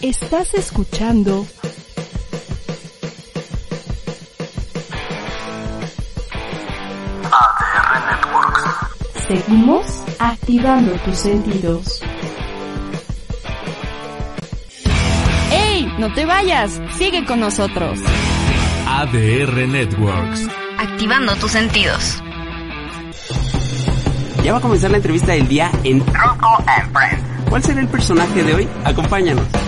Estás escuchando ADR Networks. Seguimos activando tus sentidos. ¡Ey! No te vayas. Sigue con nosotros. ADR Networks. Activando tus sentidos. Ya va a comenzar la entrevista del día en Rocco and Friends. ¿Cuál será el personaje de hoy? Acompáñanos.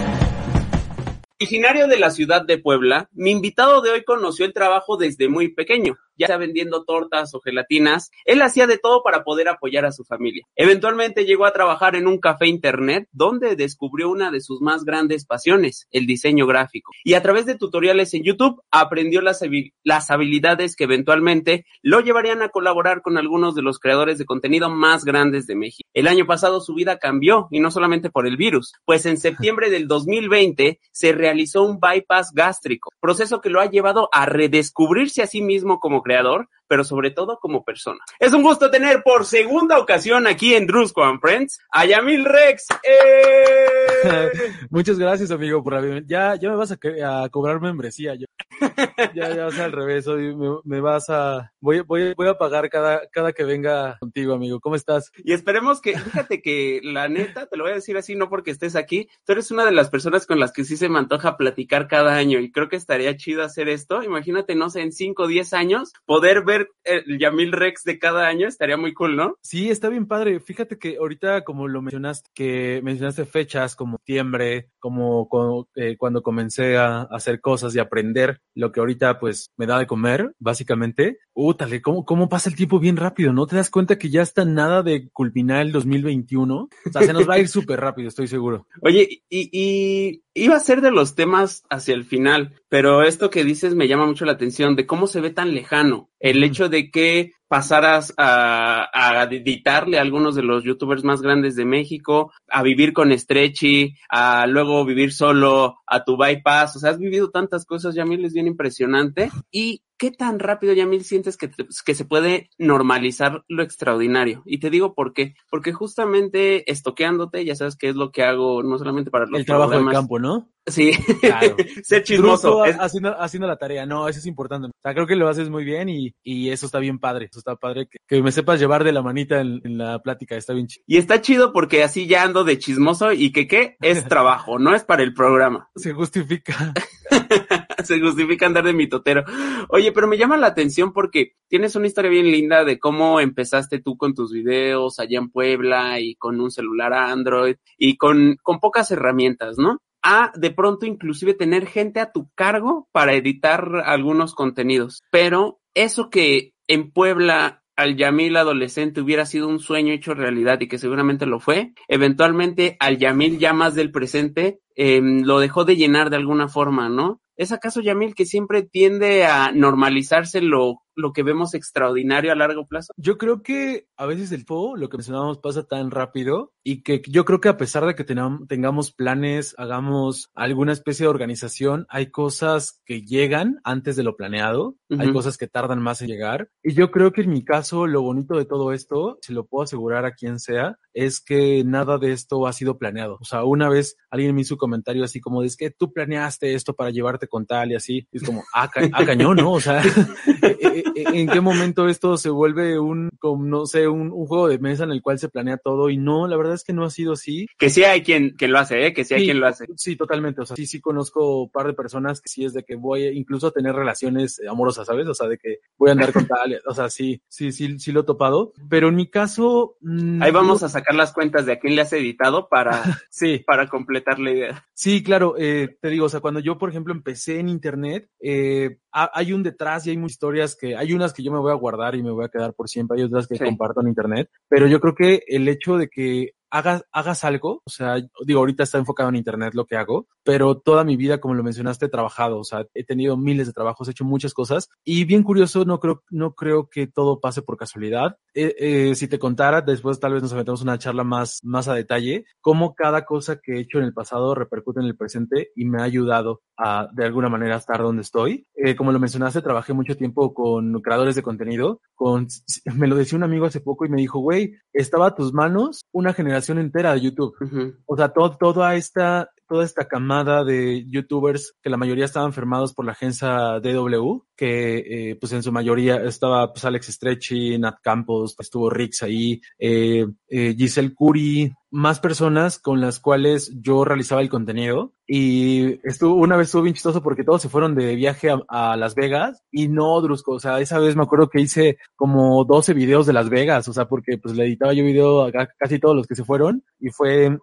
Originario de la ciudad de Puebla, mi invitado de hoy conoció el trabajo desde muy pequeño, ya sea vendiendo tortas o gelatinas, él hacía de todo para poder apoyar a su familia. Eventualmente llegó a trabajar en un café internet donde descubrió una de sus más grandes pasiones, el diseño gráfico. Y a través de tutoriales en YouTube aprendió las, habi- las habilidades que eventualmente lo llevarían a colaborar con algunos de los creadores de contenido más grandes de México. El año pasado su vida cambió y no solamente por el virus, pues en septiembre del 2020 se realizó un bypass gástrico, proceso que lo ha llevado a redescubrirse a sí mismo como creador, empleador pero sobre todo como persona. Es un gusto tener por segunda ocasión aquí en Drusco and Friends a Yamil Rex. ¡Eh! Muchas gracias, amigo, por la. Ya, ya me vas a, a cobrar membresía. Yo. ya, ya, sea, al revés. Hoy me, me vas a. Voy, voy, voy a pagar cada, cada que venga contigo, amigo. ¿Cómo estás? Y esperemos que, fíjate que la neta, te lo voy a decir así, no porque estés aquí, tú eres una de las personas con las que sí se me antoja platicar cada año y creo que estaría chido hacer esto. Imagínate, no sé, en 5 o 10 años, poder ver el Yamil Rex de cada año estaría muy cool, ¿no? Sí, está bien padre. Fíjate que ahorita, como lo mencionaste, que mencionaste fechas como septiembre, como, eh, cuando comencé a, hacer cosas y aprender lo que ahorita pues me da de comer, básicamente. Útale, ¿cómo, cómo pasa el tiempo bien rápido? ¿No te das cuenta que ya está nada de culminar el 2021? O sea, se nos va a ir súper rápido, estoy seguro. Oye, y, y iba a ser de los temas hacia el final, pero esto que dices me llama mucho la atención de cómo se ve tan lejano. El hecho de que pasaras a, a editarle a algunos de los youtubers más grandes de México, a vivir con Stretchy, a luego vivir solo, a tu bypass, o sea, has vivido tantas cosas, Yamil, es bien impresionante. ¿Y qué tan rápido, Yamil, sientes que, te- que se puede normalizar lo extraordinario? Y te digo por qué, porque justamente estoqueándote, ya sabes que es lo que hago, no solamente para los El trabajo de programas. campo, ¿no? Sí, Claro. ser chismoso. Es- haciendo, haciendo la tarea. No, eso es importante. O sea, creo que lo haces muy bien y, y eso está bien padre. Está padre. Que, que me sepas llevar de la manita en, en la plática. Está bien chido. Y está chido porque así ya ando de chismoso y que qué es trabajo, no es para el programa. Se justifica. Se justifica andar de mitotero. Oye, pero me llama la atención porque tienes una historia bien linda de cómo empezaste tú con tus videos allá en Puebla y con un celular Android y con, con pocas herramientas, ¿no? A de pronto inclusive tener gente a tu cargo para editar algunos contenidos. Pero eso que en Puebla al Yamil adolescente hubiera sido un sueño hecho realidad y que seguramente lo fue, eventualmente al Yamil ya más del presente eh, lo dejó de llenar de alguna forma, ¿no? ¿Es acaso Yamil que siempre tiende a normalizarse lo, lo que vemos extraordinario a largo plazo? Yo creo que a veces el tiempo, lo que mencionábamos, pasa tan rápido y que yo creo que a pesar de que tengamos planes, hagamos alguna especie de organización, hay cosas que llegan antes de lo planeado, hay Ujú. cosas que tardan más en llegar. Y yo creo que en mi caso, lo bonito de todo esto, se lo puedo asegurar a quien sea, es que nada de esto ha sido planeado. O sea, una vez alguien me hizo un comentario así como es que tú planeaste esto para llevarte con tal y así. Y es como, ah, ca- ah, cañón, ¿no? O sea, ¿en- en- ¿en qué momento esto se vuelve un, como, no sé, un, un juego de mesa en el cual se planea todo? Y no, la verdad es que no ha sido así. Que sí hay quien, que lo hace, ¿eh? Que sí hay Sí. quien lo hace. Sí, totalmente. O sea, sí, sí conozco un par de personas que sí es de que voy incluso a tener relaciones amorosas, ¿sabes? O sea, de que voy a andar con tal, o sea, sí, sí, sí, sí lo he topado. Pero en mi caso... mm, Ahí vamos a sacar las cuentas de a quién le has editado para, Sí, para completar la idea. Sí, claro, eh, te digo, o sea, cuando yo, por ejemplo, empecé en internet, eh, hay un detrás y hay muchas historias que, hay unas que yo me voy a guardar y me voy a quedar por siempre, hay otras que Sí. comparto en internet, pero yo creo que el hecho de que hagas, hagas algo, o sea, digo, ahorita está enfocado en internet lo que hago, pero toda mi vida, como lo mencionaste, he trabajado, o sea, he tenido miles de trabajos, he hecho muchas cosas y bien curioso, no creo, no creo que todo pase por casualidad. Eh, eh, si te contara, después tal vez nos aventamos una charla más, más a detalle, cómo cada cosa que he hecho en el pasado repercute en el presente y me ha ayudado a, de alguna manera, estar donde estoy. Eh, como lo mencionaste, trabajé mucho tiempo con creadores de contenido, con, me lo decía un amigo hace poco y me dijo, güey, estaba a tus manos una generación entera de YouTube. O sea, todo, toda esta, toda esta camada de youtubers que la mayoría estaban enfermados por la agencia DW, que eh, pues en su mayoría estaba pues Alex Stretchy, Nat Campos, estuvo Rix ahí, eh, eh, Giselle Curi, más personas con las cuales yo realizaba el contenido. Y estuvo una vez estuvo bien chistoso porque todos se fueron de viaje a, Las Vegas y no Drusco, o sea, esa vez me acuerdo que hice como 12 videos de Las Vegas, o sea, porque pues le editaba yo video a casi todos los que se fueron y fue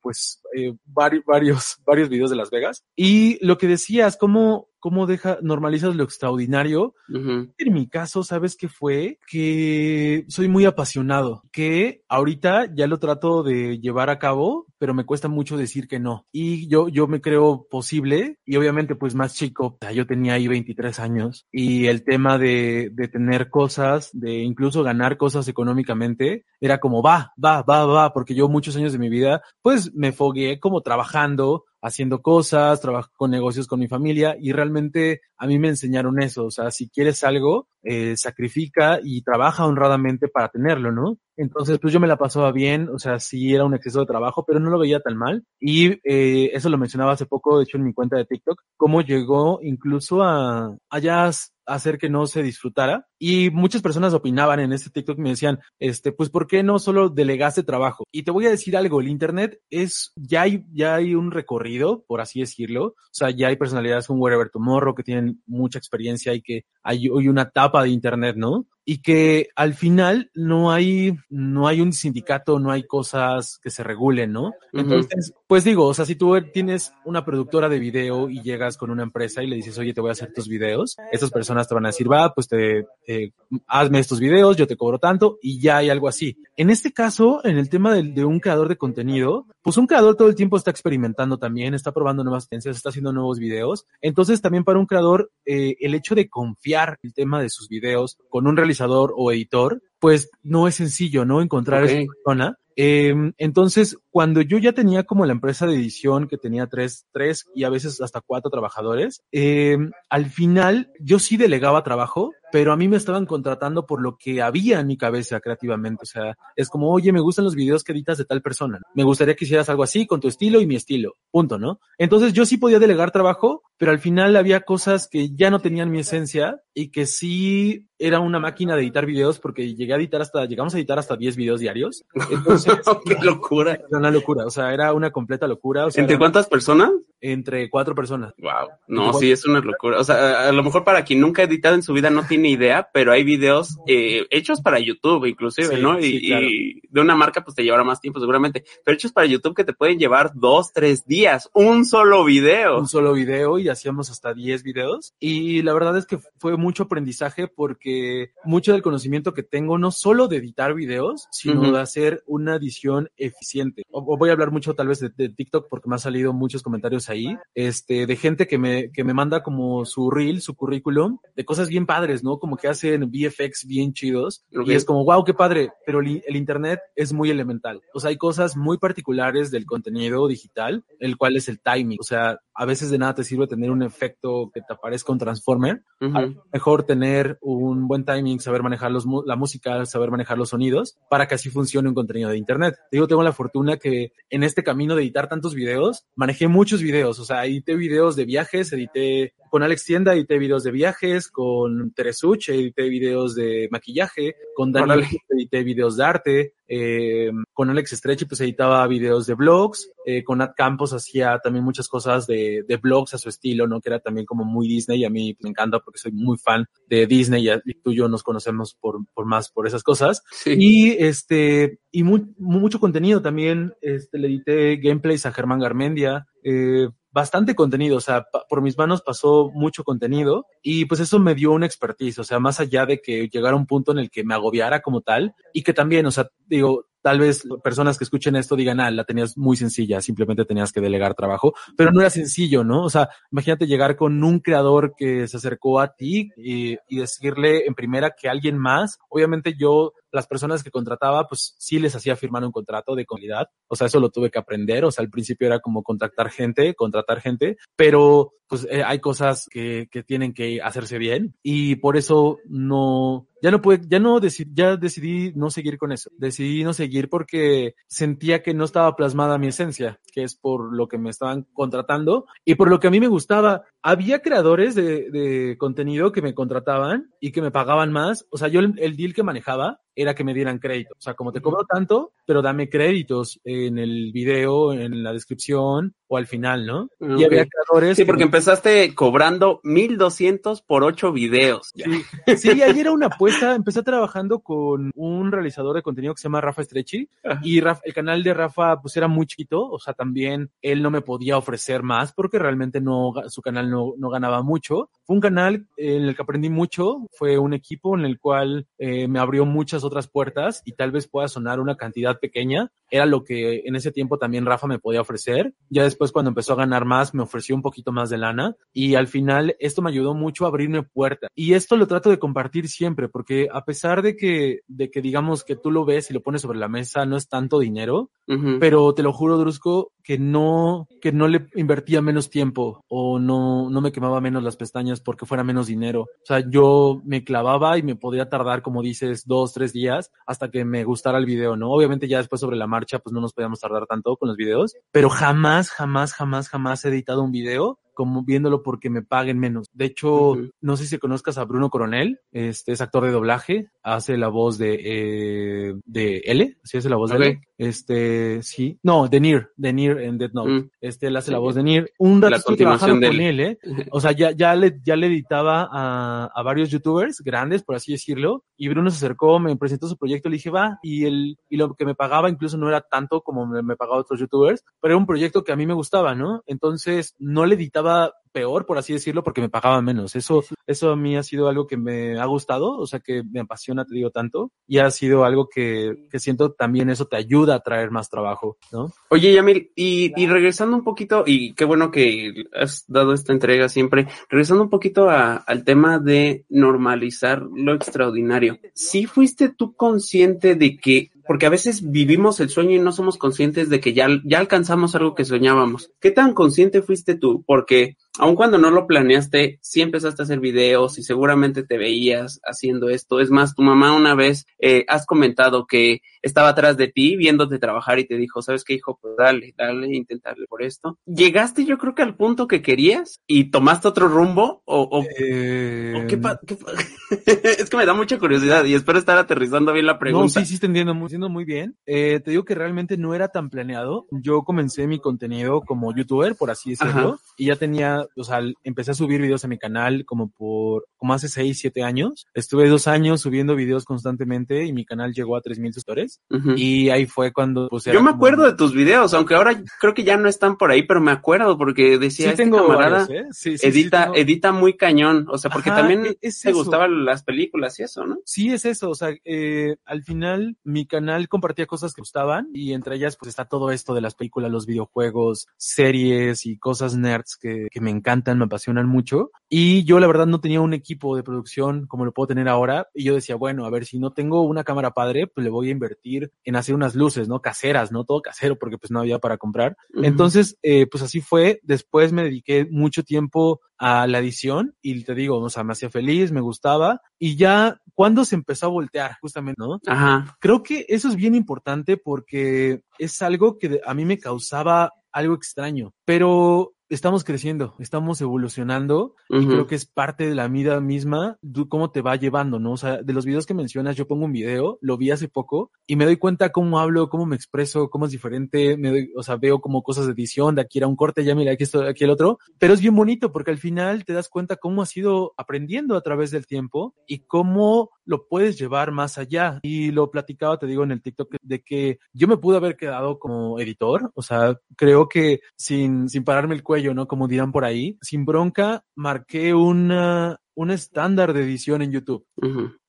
pues varios, varios, varios videos de Las Vegas. Y lo que decías, cómo cómo deja, normalizas lo extraordinario. En mi caso, ¿sabes qué fue? Que soy muy apasionado, que ahorita ya lo trato de llevar a cabo, pero me cuesta mucho decir que no. Y yo, yo me creo posible y obviamente pues más chico, yo tenía ahí 23 años y el tema de, de tener cosas, de incluso ganar cosas económicamente, era como va, va, va, va, porque yo muchos años de mi vida pues me fogué como trabajando, haciendo cosas, trabajo con negocios con mi familia y realmente a mí me enseñaron eso, o sea, si quieres algo, eh, sacrifica y trabaja honradamente para tenerlo, ¿no? Entonces, pues yo me la pasaba bien, o sea, sí era un exceso de trabajo, pero no lo veía tan mal. Y eh, eso lo mencionaba hace poco, de hecho, en mi cuenta de TikTok, cómo llegó incluso a allá hacer que no se disfrutara. Y muchas personas opinaban en este TikTok me decían, este, pues, ¿por qué no solo delegaste trabajo? Y te voy a decir algo, el Internet es, ya hay, ya hay un recorrido, por así decirlo. O sea, ya hay personalidades como Wherever Tomorrow que tienen mucha experiencia y que hay hoy una etapa de Internet, ¿no? Y que al final no hay, no hay un sindicato, no hay cosas que se regulen, ¿no? Entonces, pues digo, o sea, si tú tienes una productora de video y llegas con una empresa y le dices, oye, te voy a hacer tus videos, estas personas te van a decir, va, pues te, eh, hazme estos videos, yo te cobro tanto y ya hay algo así. En este caso, en el tema de, de un creador de contenido, pues un creador todo el tiempo está experimentando también, está probando nuevas tendencias, está haciendo nuevos videos. Entonces, también para un creador, eh, el hecho de confiar el tema de sus videos con un realizador o editor, pues no es sencillo, ¿no? Encontrar esa persona. Eh, entonces, cuando yo ya tenía como la empresa de edición que tenía tres, tres y a veces hasta cuatro trabajadores, eh, al final yo sí delegaba trabajo, pero a mí me estaban contratando por lo que había en mi cabeza creativamente. O sea, es como, oye, me gustan los videos que editas de tal persona. Me gustaría que hicieras algo así con tu estilo y mi estilo. Punto, ¿no? Entonces yo sí podía delegar trabajo, pero al final había cosas que ya no tenían mi esencia y que sí era una máquina de editar videos porque llegué a editar hasta, llegamos a editar hasta 10 videos diarios. Entonces, qué locura. Una locura, o sea, era una completa locura. O sea, ¿Entre cuántas personas? Entre cuatro personas. Wow. No, sí, es una locura. O sea, a lo mejor para quien nunca ha editado en su vida no tiene idea, pero hay videos eh, hechos para YouTube, inclusive, Sí, ¿no? Y, sí, claro. y de una marca, pues te llevará más tiempo, seguramente. Pero hechos para YouTube que te pueden llevar dos, tres días, un solo video. un solo video y hacíamos hasta 10 videos. Y la verdad es que fue mucho aprendizaje porque mucho del conocimiento que tengo, no solo de editar videos, sino Ujú. de hacer una edición eficiente. O, o voy a hablar mucho tal vez de, de TikTok porque me han salido muchos comentarios ahí, este, de gente que me, que me manda como su reel, su currículum, de cosas bien padres, ¿no? Como que hacen VFX bien chidos. Ok. Y es como, wow, qué padre, pero el, el Internet es muy elemental. O sea, hay cosas muy particulares del contenido digital, el cual es el timing. O sea, a veces de nada te sirve tener un efecto que te aparezca un transformer. Ujú. A lo mejor tener un buen timing, saber manejar los, la música, saber manejar los sonidos, para que así funcione un contenido de Internet. Te digo, tengo la fortuna que en este camino de editar tantos videos, manejé muchos videos. O sea, edité videos de viajes, edité con Alex Tienda, edité videos de viajes, con Teresuch, edité videos de maquillaje, con Daniel Órale. edité videos de arte, eh, con Alex Stretchy pues editaba videos de blogs, eh, con Nat Campos hacía también muchas cosas de, de blogs a su estilo, ¿no? Que era también como muy Disney y a mí me encanta porque soy muy fan de Disney y, tú y yo nos conocemos por, por más por esas cosas. Sí. Y este, y mu- mucho contenido también, este, le edité gameplays a Germán Garmendia, eh, bastante contenido, o sea, por mis manos pasó mucho contenido y pues eso me dio una expertise, o sea, más allá de que llegara un punto en el que me agobiara como tal y que también, o sea, digo, tal vez personas que escuchen esto digan, ah, la tenías muy sencilla, simplemente tenías que delegar trabajo, pero no era sencillo, ¿no? O sea, imagínate llegar con un creador que se acercó a ti y, y decirle en primera que alguien más, obviamente yo las personas que contrataba, pues sí les hacía firmar un contrato de calidad. O sea, eso lo tuve que aprender. O sea, al principio era como contactar gente, contratar gente, pero pues eh, hay cosas que, que tienen que hacerse bien y por eso no, ya no pude, ya no decidí, ya decidí no seguir con eso. Decidí no seguir porque sentía que no estaba plasmada mi esencia, que es por lo que me estaban contratando y por lo que a mí me gustaba. Había creadores de, de contenido que me contrataban y que me pagaban más. O sea, yo el, el deal que manejaba era que me dieran crédito. O sea, como te cobro tanto, pero dame créditos en el video, en la descripción o al final, ¿no? Y había creadores. Sí, que porque empezaste cobrando 1200 por ocho videos. Sí, sí, ahí era una apuesta. Empecé trabajando con un realizador de contenido que se llama Rafa Estrechi Ajá. y Rafa- el canal de Rafa pues era muy chiquito, o sea, también él no me podía ofrecer más porque realmente no, su canal no, no ganaba mucho. Fue un canal en el que aprendí mucho, fue un equipo en el cual eh, me abrió muchas otras puertas y tal vez pueda sonar una cantidad pequeña. Era lo que en ese tiempo también Rafa me podía ofrecer. Ya después cuando empezó a ganar más me ofreció un poquito más de lana y al final esto me ayudó mucho a abrirme puertas. Y esto lo trato de compartir siempre porque a pesar de que, de que digamos que tú lo ves y lo pones sobre la mesa, no es tanto dinero, Ujú. pero te lo juro, Drusco, que no, que no le invertía menos tiempo o no, no me quemaba menos las pestañas porque fuera menos dinero. O sea, yo me clavaba y me podría tardar, como dices, dos, tres días hasta que me gustara el video, ¿no? Obviamente ya después sobre la marcha, pues no nos podíamos tardar tanto con los videos, pero jamás, jamás, jamás, jamás he editado un video como viéndolo porque me paguen menos. De hecho, no sé si conozcas a Bruno Coronel, este es actor de doblaje, hace la voz de, eh, de L, sí hace la voz de L. Este, sí, no, de Nier, de Nier en Death Note. Mm. Este, él hace la voz de Nier. Un estuve trabajando con él, ¿eh? O sea, ya, ya le, ya le editaba a, a varios youtubers grandes, por así decirlo, y Bruno se acercó, me presentó su proyecto, le dije, va, y el, y lo que me pagaba incluso no era tanto como me, me pagaba otros youtubers, pero era un proyecto que a mí me gustaba, ¿no? Entonces, no le editaba peor, por así decirlo, porque me pagaba menos. Eso, eso a mí ha sido algo que me ha gustado, o sea, que me apasiona, te digo tanto, y ha sido algo que, que siento también eso te ayuda a traer más trabajo, ¿no? Oye, Yamil, y, y regresando un poquito, y qué bueno que has dado esta entrega siempre, regresando un poquito a- al tema de normalizar lo extraordinario. ¿Sí fuiste tú consciente de que, porque a veces vivimos el sueño y no somos conscientes de que ya, ya alcanzamos algo que soñábamos? ¿Qué tan consciente fuiste tú? Porque aun cuando no lo planeaste, sí empezaste a hacer videos y seguramente te veías haciendo esto. Es más, tu mamá una vez eh, has comentado que estaba atrás de ti viéndote trabajar y te dijo, ¿sabes qué, hijo? Pues dale, dale, intentarle por esto. ¿Llegaste yo creo que al punto que querías y tomaste otro rumbo? ¿O, o, Eh, o qué, pa- qué pa- es que me da mucha curiosidad y espero estar aterrizando bien la pregunta. No, sí, sí, te entiendo, muy, entiendo muy bien. Eh, te digo que realmente no era tan planeado. Yo comencé mi contenido como youtuber, por así decirlo, Ajá. y ya tenía, o sea, empecé a subir videos a mi canal como por, como hace 6, 7 años. Estuve dos años subiendo videos constantemente y mi canal llegó a 3000 suscriptores. Ujú. Y ahí fue cuando, pues, Yo me como- acuerdo de tus videos, aunque ahora creo que ya no están por ahí, pero me acuerdo porque decía, Sí, este tengo camarada varios, ¿eh? Sí, sí, edita, tengo- edita muy cañón, o sea, porque Ajá, también e- es te gustaban las películas y eso, ¿no? Sí, es eso, o sea, eh, al final mi canal compartía cosas que gustaban y entre ellas pues está todo esto de las películas, los videojuegos, series y cosas nerds que, que me encantan, me apasionan mucho. Y yo la verdad no tenía un equipo de producción como lo puedo tener ahora y yo decía, bueno, a ver, si no tengo una cámara padre, pues le voy a invertir en hacer unas luces, ¿no? Caseras, ¿no? Todo casero porque pues no había para comprar. Entonces, eh, pues así fue. Después me dediqué mucho tiempo a la edición y te digo, o sea, me hacía feliz, me gustaba y ya cuando se empezó a voltear, justamente, ¿no? Ajá. Creo que eso es bien importante porque es algo que a mí me causaba algo extraño, pero estamos creciendo, estamos evolucionando y Ujú. creo que es parte de la vida misma, tú cómo te va llevando, ¿no? O sea, de los videos que mencionas, yo pongo un video, lo vi hace poco y me doy cuenta cómo hablo, cómo me expreso, cómo es diferente, me doy, o sea, veo como cosas de edición, de aquí era un corte, ya mira, aquí esto, aquí el otro, pero es bien bonito porque al final te das cuenta cómo has ido aprendiendo a través del tiempo y cómo lo puedes llevar más allá. Y lo platicaba, te digo, en el TikTok de que yo me pude haber quedado como editor, o sea, creo que sin, sin pararme el cuello, ¿no? Como dirán por ahí, sin bronca, marqué una, un estándar de edición en YouTube.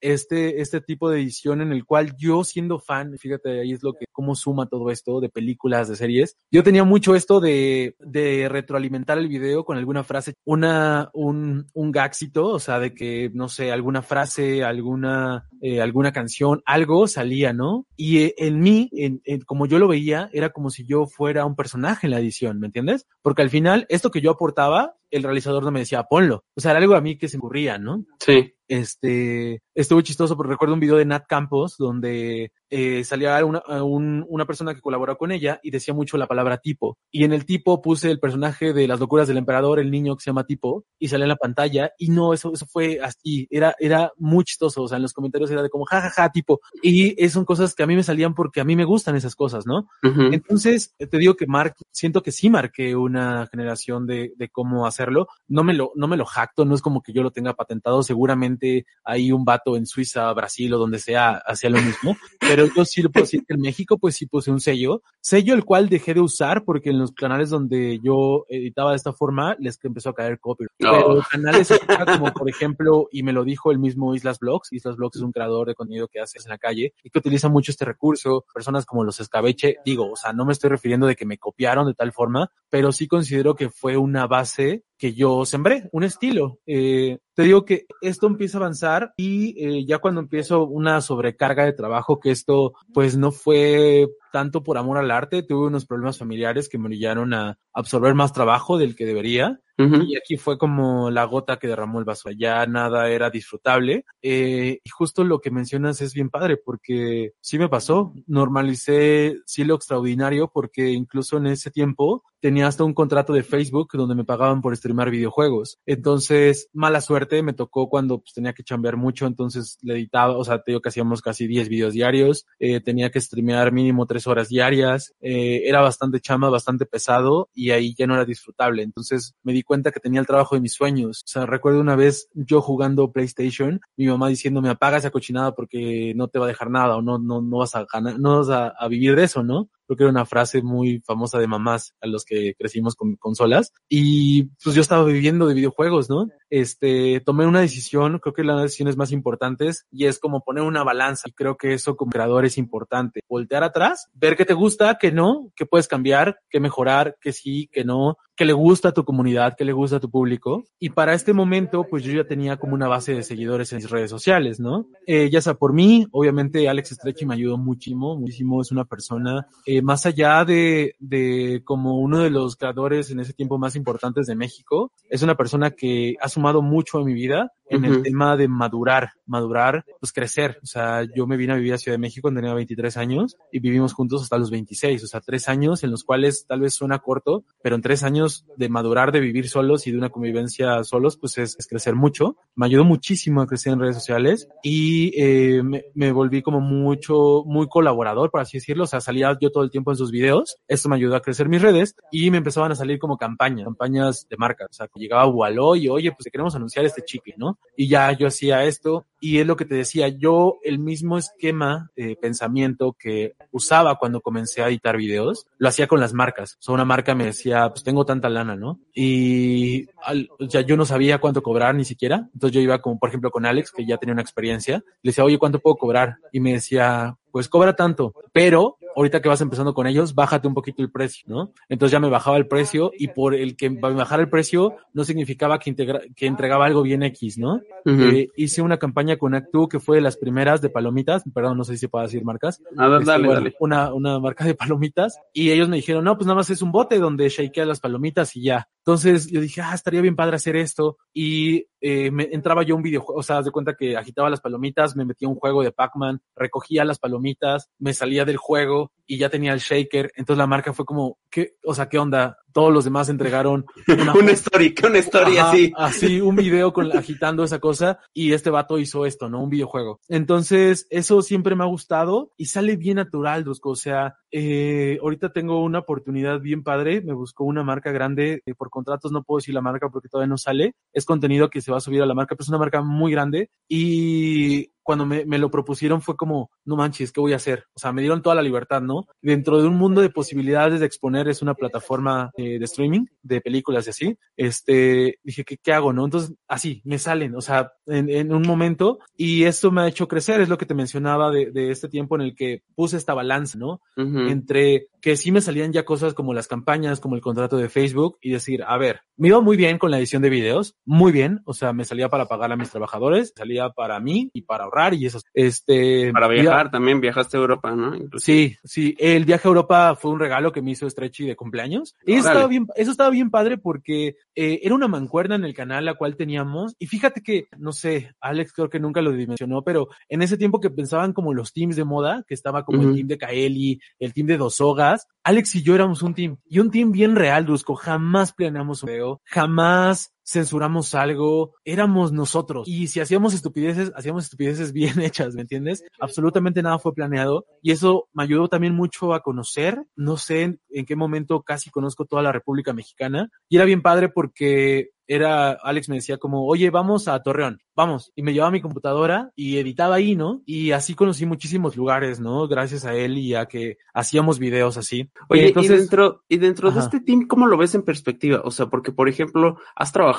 Este, este tipo de edición en el cual yo siendo fan, fíjate, ahí es lo que, cómo suma todo esto de películas, de series. Yo tenía mucho esto de, de retroalimentar el video con alguna frase, una, un, un gaxito, o sea, de que, no sé, alguna frase, alguna, eh, alguna canción, algo salía, ¿no? Y eh, en mí, en, en- como yo lo veía, era como si yo fuera un personaje en la edición, ¿me entiendes? Porque al final, esto que yo aportaba, el realizador no me decía, ponlo. O sea, era algo a mí que se me ocurría, ¿no? Sí. Este, estuvo chistoso porque recuerdo un video de Nat Campos donde eh, salía una, un- una persona que colaboró con ella y decía mucho la palabra tipo. Y en el tipo puse el personaje de las locuras del emperador, el niño que se llama tipo, y salía en la pantalla. Y no, eso, eso fue así, era, era muy chistoso. O sea, en los comentarios era de como jajaja, tipo. Y es- son cosas que a mí me salían porque a mí me gustan esas cosas, ¿no? Entonces, eh, te digo que mar siento que sí marqué una generación de, de cómo hacerlo. No me lo, no me lo jacto, no es como que yo lo tenga patentado. Seguramente hay un vato en Suiza, Brasil o donde sea hacía lo mismo. Pero yo sí lo puedo decir que en México, pues sí puse un sello. Sello el cual dejé de usar porque en los canales donde yo editaba de esta forma les empezó a caer copyright. Pero Oh. canales como por ejemplo, y me lo dijo el mismo Islas Blogs. Islas Blogs es un creador de contenido que haces en la calle y que utiliza mucho este recurso. Personas como los escabeche, digo, o sea, no me estoy refiriendo de que me copiaron de tal forma, pero sí considero que fue una base que yo sembré, un estilo. Eh, te digo que esto empieza a avanzar y eh, ya cuando empiezo una sobrecarga de trabajo, que esto pues no fue tanto por amor al arte, tuve unos problemas familiares que me obligaron a absorber más trabajo del que debería. Y aquí fue como la gota que derramó el vaso. Ya nada era disfrutable. Eh, y justo lo que mencionas es bien padre porque sí me pasó. Normalicé sí lo extraordinario porque incluso en ese tiempo tenía hasta un contrato de Facebook donde me pagaban por streamar videojuegos. Entonces, mala suerte, me tocó cuando pues, tenía que chambear mucho, entonces le editaba, o sea, te digo que hacíamos casi 10 videos diarios, eh, tenía que streamear mínimo 3 horas diarias, eh, era bastante chama, bastante pesado y ahí ya no era disfrutable. Entonces me di cuenta que tenía el trabajo de mis sueños. O sea, recuerdo una vez yo jugando PlayStation, mi mamá diciéndome apaga esa cochinada porque no te va a dejar nada o no, no, no vas a ganar, no vas a, a vivir de eso, ¿no? Creo que era una frase muy famosa de mamás a los que crecimos con consolas. Y pues yo estaba viviendo de videojuegos, ¿no? Este, tomé una decisión, creo que las decisiones más importantes y es como poner una balanza. Y creo que eso como creador es importante. Voltear atrás, ver qué te gusta, qué no, qué puedes cambiar, qué mejorar, qué sí, qué no, qué le gusta a tu comunidad, qué le gusta a tu público. Y para este momento, pues yo ya tenía como una base de seguidores en mis redes sociales, ¿no? Eh, ya sea por mí, obviamente Alex Stretchy me ayudó muchísimo, muchísimo, es una persona, eh, más allá de, de como uno de los creadores en ese tiempo más importantes de México, es una persona que ha sumado mucho a mi vida en el Ujú. tema de madurar, madurar, pues crecer. O sea, yo me vine a vivir a Ciudad de México cuando tenía 23 años y vivimos juntos hasta los 26, o sea, tres años en los cuales tal vez suena corto, pero en tres años de madurar, de vivir solos y de una convivencia solos, pues es, es crecer mucho. Me ayudó muchísimo a crecer en redes sociales y eh, me, me volví como mucho, muy colaborador, por así decirlo. O sea, salía yo todo el tiempo en sus videos. Esto me ayudó a crecer mis redes y me empezaban a salir como campañas, campañas de marca. O sea, llegaba Wallo y oye, pues te queremos anunciar este chicle, ¿no? Y ya yo hacía esto y es lo que te decía, yo el mismo esquema de pensamiento que usaba cuando comencé a editar videos, lo hacía con las marcas. O sea, una marca me decía, pues tengo tanta lana, ¿no? Y al, yo no sabía cuánto cobrar ni siquiera. Entonces yo iba como, por ejemplo, con Alex, que ya tenía una experiencia, le decía, oye, ¿cuánto puedo cobrar? Y me decía, pues cobra tanto, pero ahorita que vas empezando con ellos, bájate un poquito el precio, ¿no? Entonces ya me bajaba el precio y por el que me bajara el precio no significaba que, integra- que entregaba algo bien X, ¿no? Eh, hice una campaña con Actu que fue de las primeras de palomitas, perdón, no sé si se puede decir marcas. A ver, Este, dale, bueno, dale. Una, una marca de palomitas y ellos me dijeron, no, pues nada más es un bote donde shakea las palomitas y ya. Entonces yo dije, ah, estaría bien padre hacer esto y eh, me entraba yo a un videojuego, o sea, de cuenta que agitaba las palomitas, me metía a un juego de Pac-Man, recogía las palomitas, me salía del juego y ya tenía el shaker. Entonces la marca fue como, ¿qué? O sea, ¿qué onda? Todos los demás entregaron una Una story, que una story Ajá, así. Así, un video con, agitando esa cosa y este vato hizo esto, ¿no? Un videojuego. Entonces, eso siempre me ha gustado y sale bien natural, Dusko. O sea, eh, ahorita tengo una oportunidad bien padre. Me buscó una marca grande. eh, por contratos no puedo decir la marca porque todavía no sale. Es contenido que se va a subir a la marca, pero es una marca muy grande y cuando me, me lo propusieron fue como, no manches, ¿qué voy a hacer? O sea, me dieron toda la libertad, ¿no? Dentro de un mundo de posibilidades de exponer, es una plataforma eh, de streaming, de películas y así, este, dije, ¿qué, qué hago, no? Entonces, así, me salen, o sea, en, en un momento, y esto me ha hecho crecer, es lo que te mencionaba de, de este tiempo en el que puse esta balanza, ¿no? Ujú. entre que sí me salían ya cosas como las campañas, como el contrato de Facebook y decir, a ver, me iba muy bien con la edición de videos, muy bien, o sea, me salía para pagar a mis trabajadores, salía para mí y para ahorrar y eso. Este, Para iba- viajar también, viajaste a Europa, ¿no? Incluso. Sí, sí, el viaje a Europa fue un regalo que me hizo Stretchy de cumpleaños. Y eso Órale. estaba bien, eso estaba bien padre porque eh, era una mancuerna en el canal la cual teníamos. Y fíjate que, no sé, Alex creo que nunca lo dimensionó, pero en ese tiempo que pensaban como los teams de moda, que estaba como el team de Kaeli, el team de Dos Hogas, Alex y yo éramos un team. Y un team bien real, Dusko. Jamás planeamos un video, jamás censuramos algo, éramos nosotros. Y si hacíamos estupideces, hacíamos estupideces bien hechas, ¿me entiendes? Absolutamente nada fue planeado. Y eso me ayudó también mucho a conocer. No sé en, en qué momento casi conozco toda la República Mexicana. Y era bien padre porque era, Alex me decía como, oye, vamos a Torreón, vamos. Y me llevaba mi computadora y editaba ahí, ¿no? Y así conocí muchísimos lugares, ¿no? Gracias a él y a que hacíamos videos así. Oye, Entonces, y dentro, y dentro de este team, ¿cómo lo ves en perspectiva? O sea, porque, por ejemplo, has trabajado,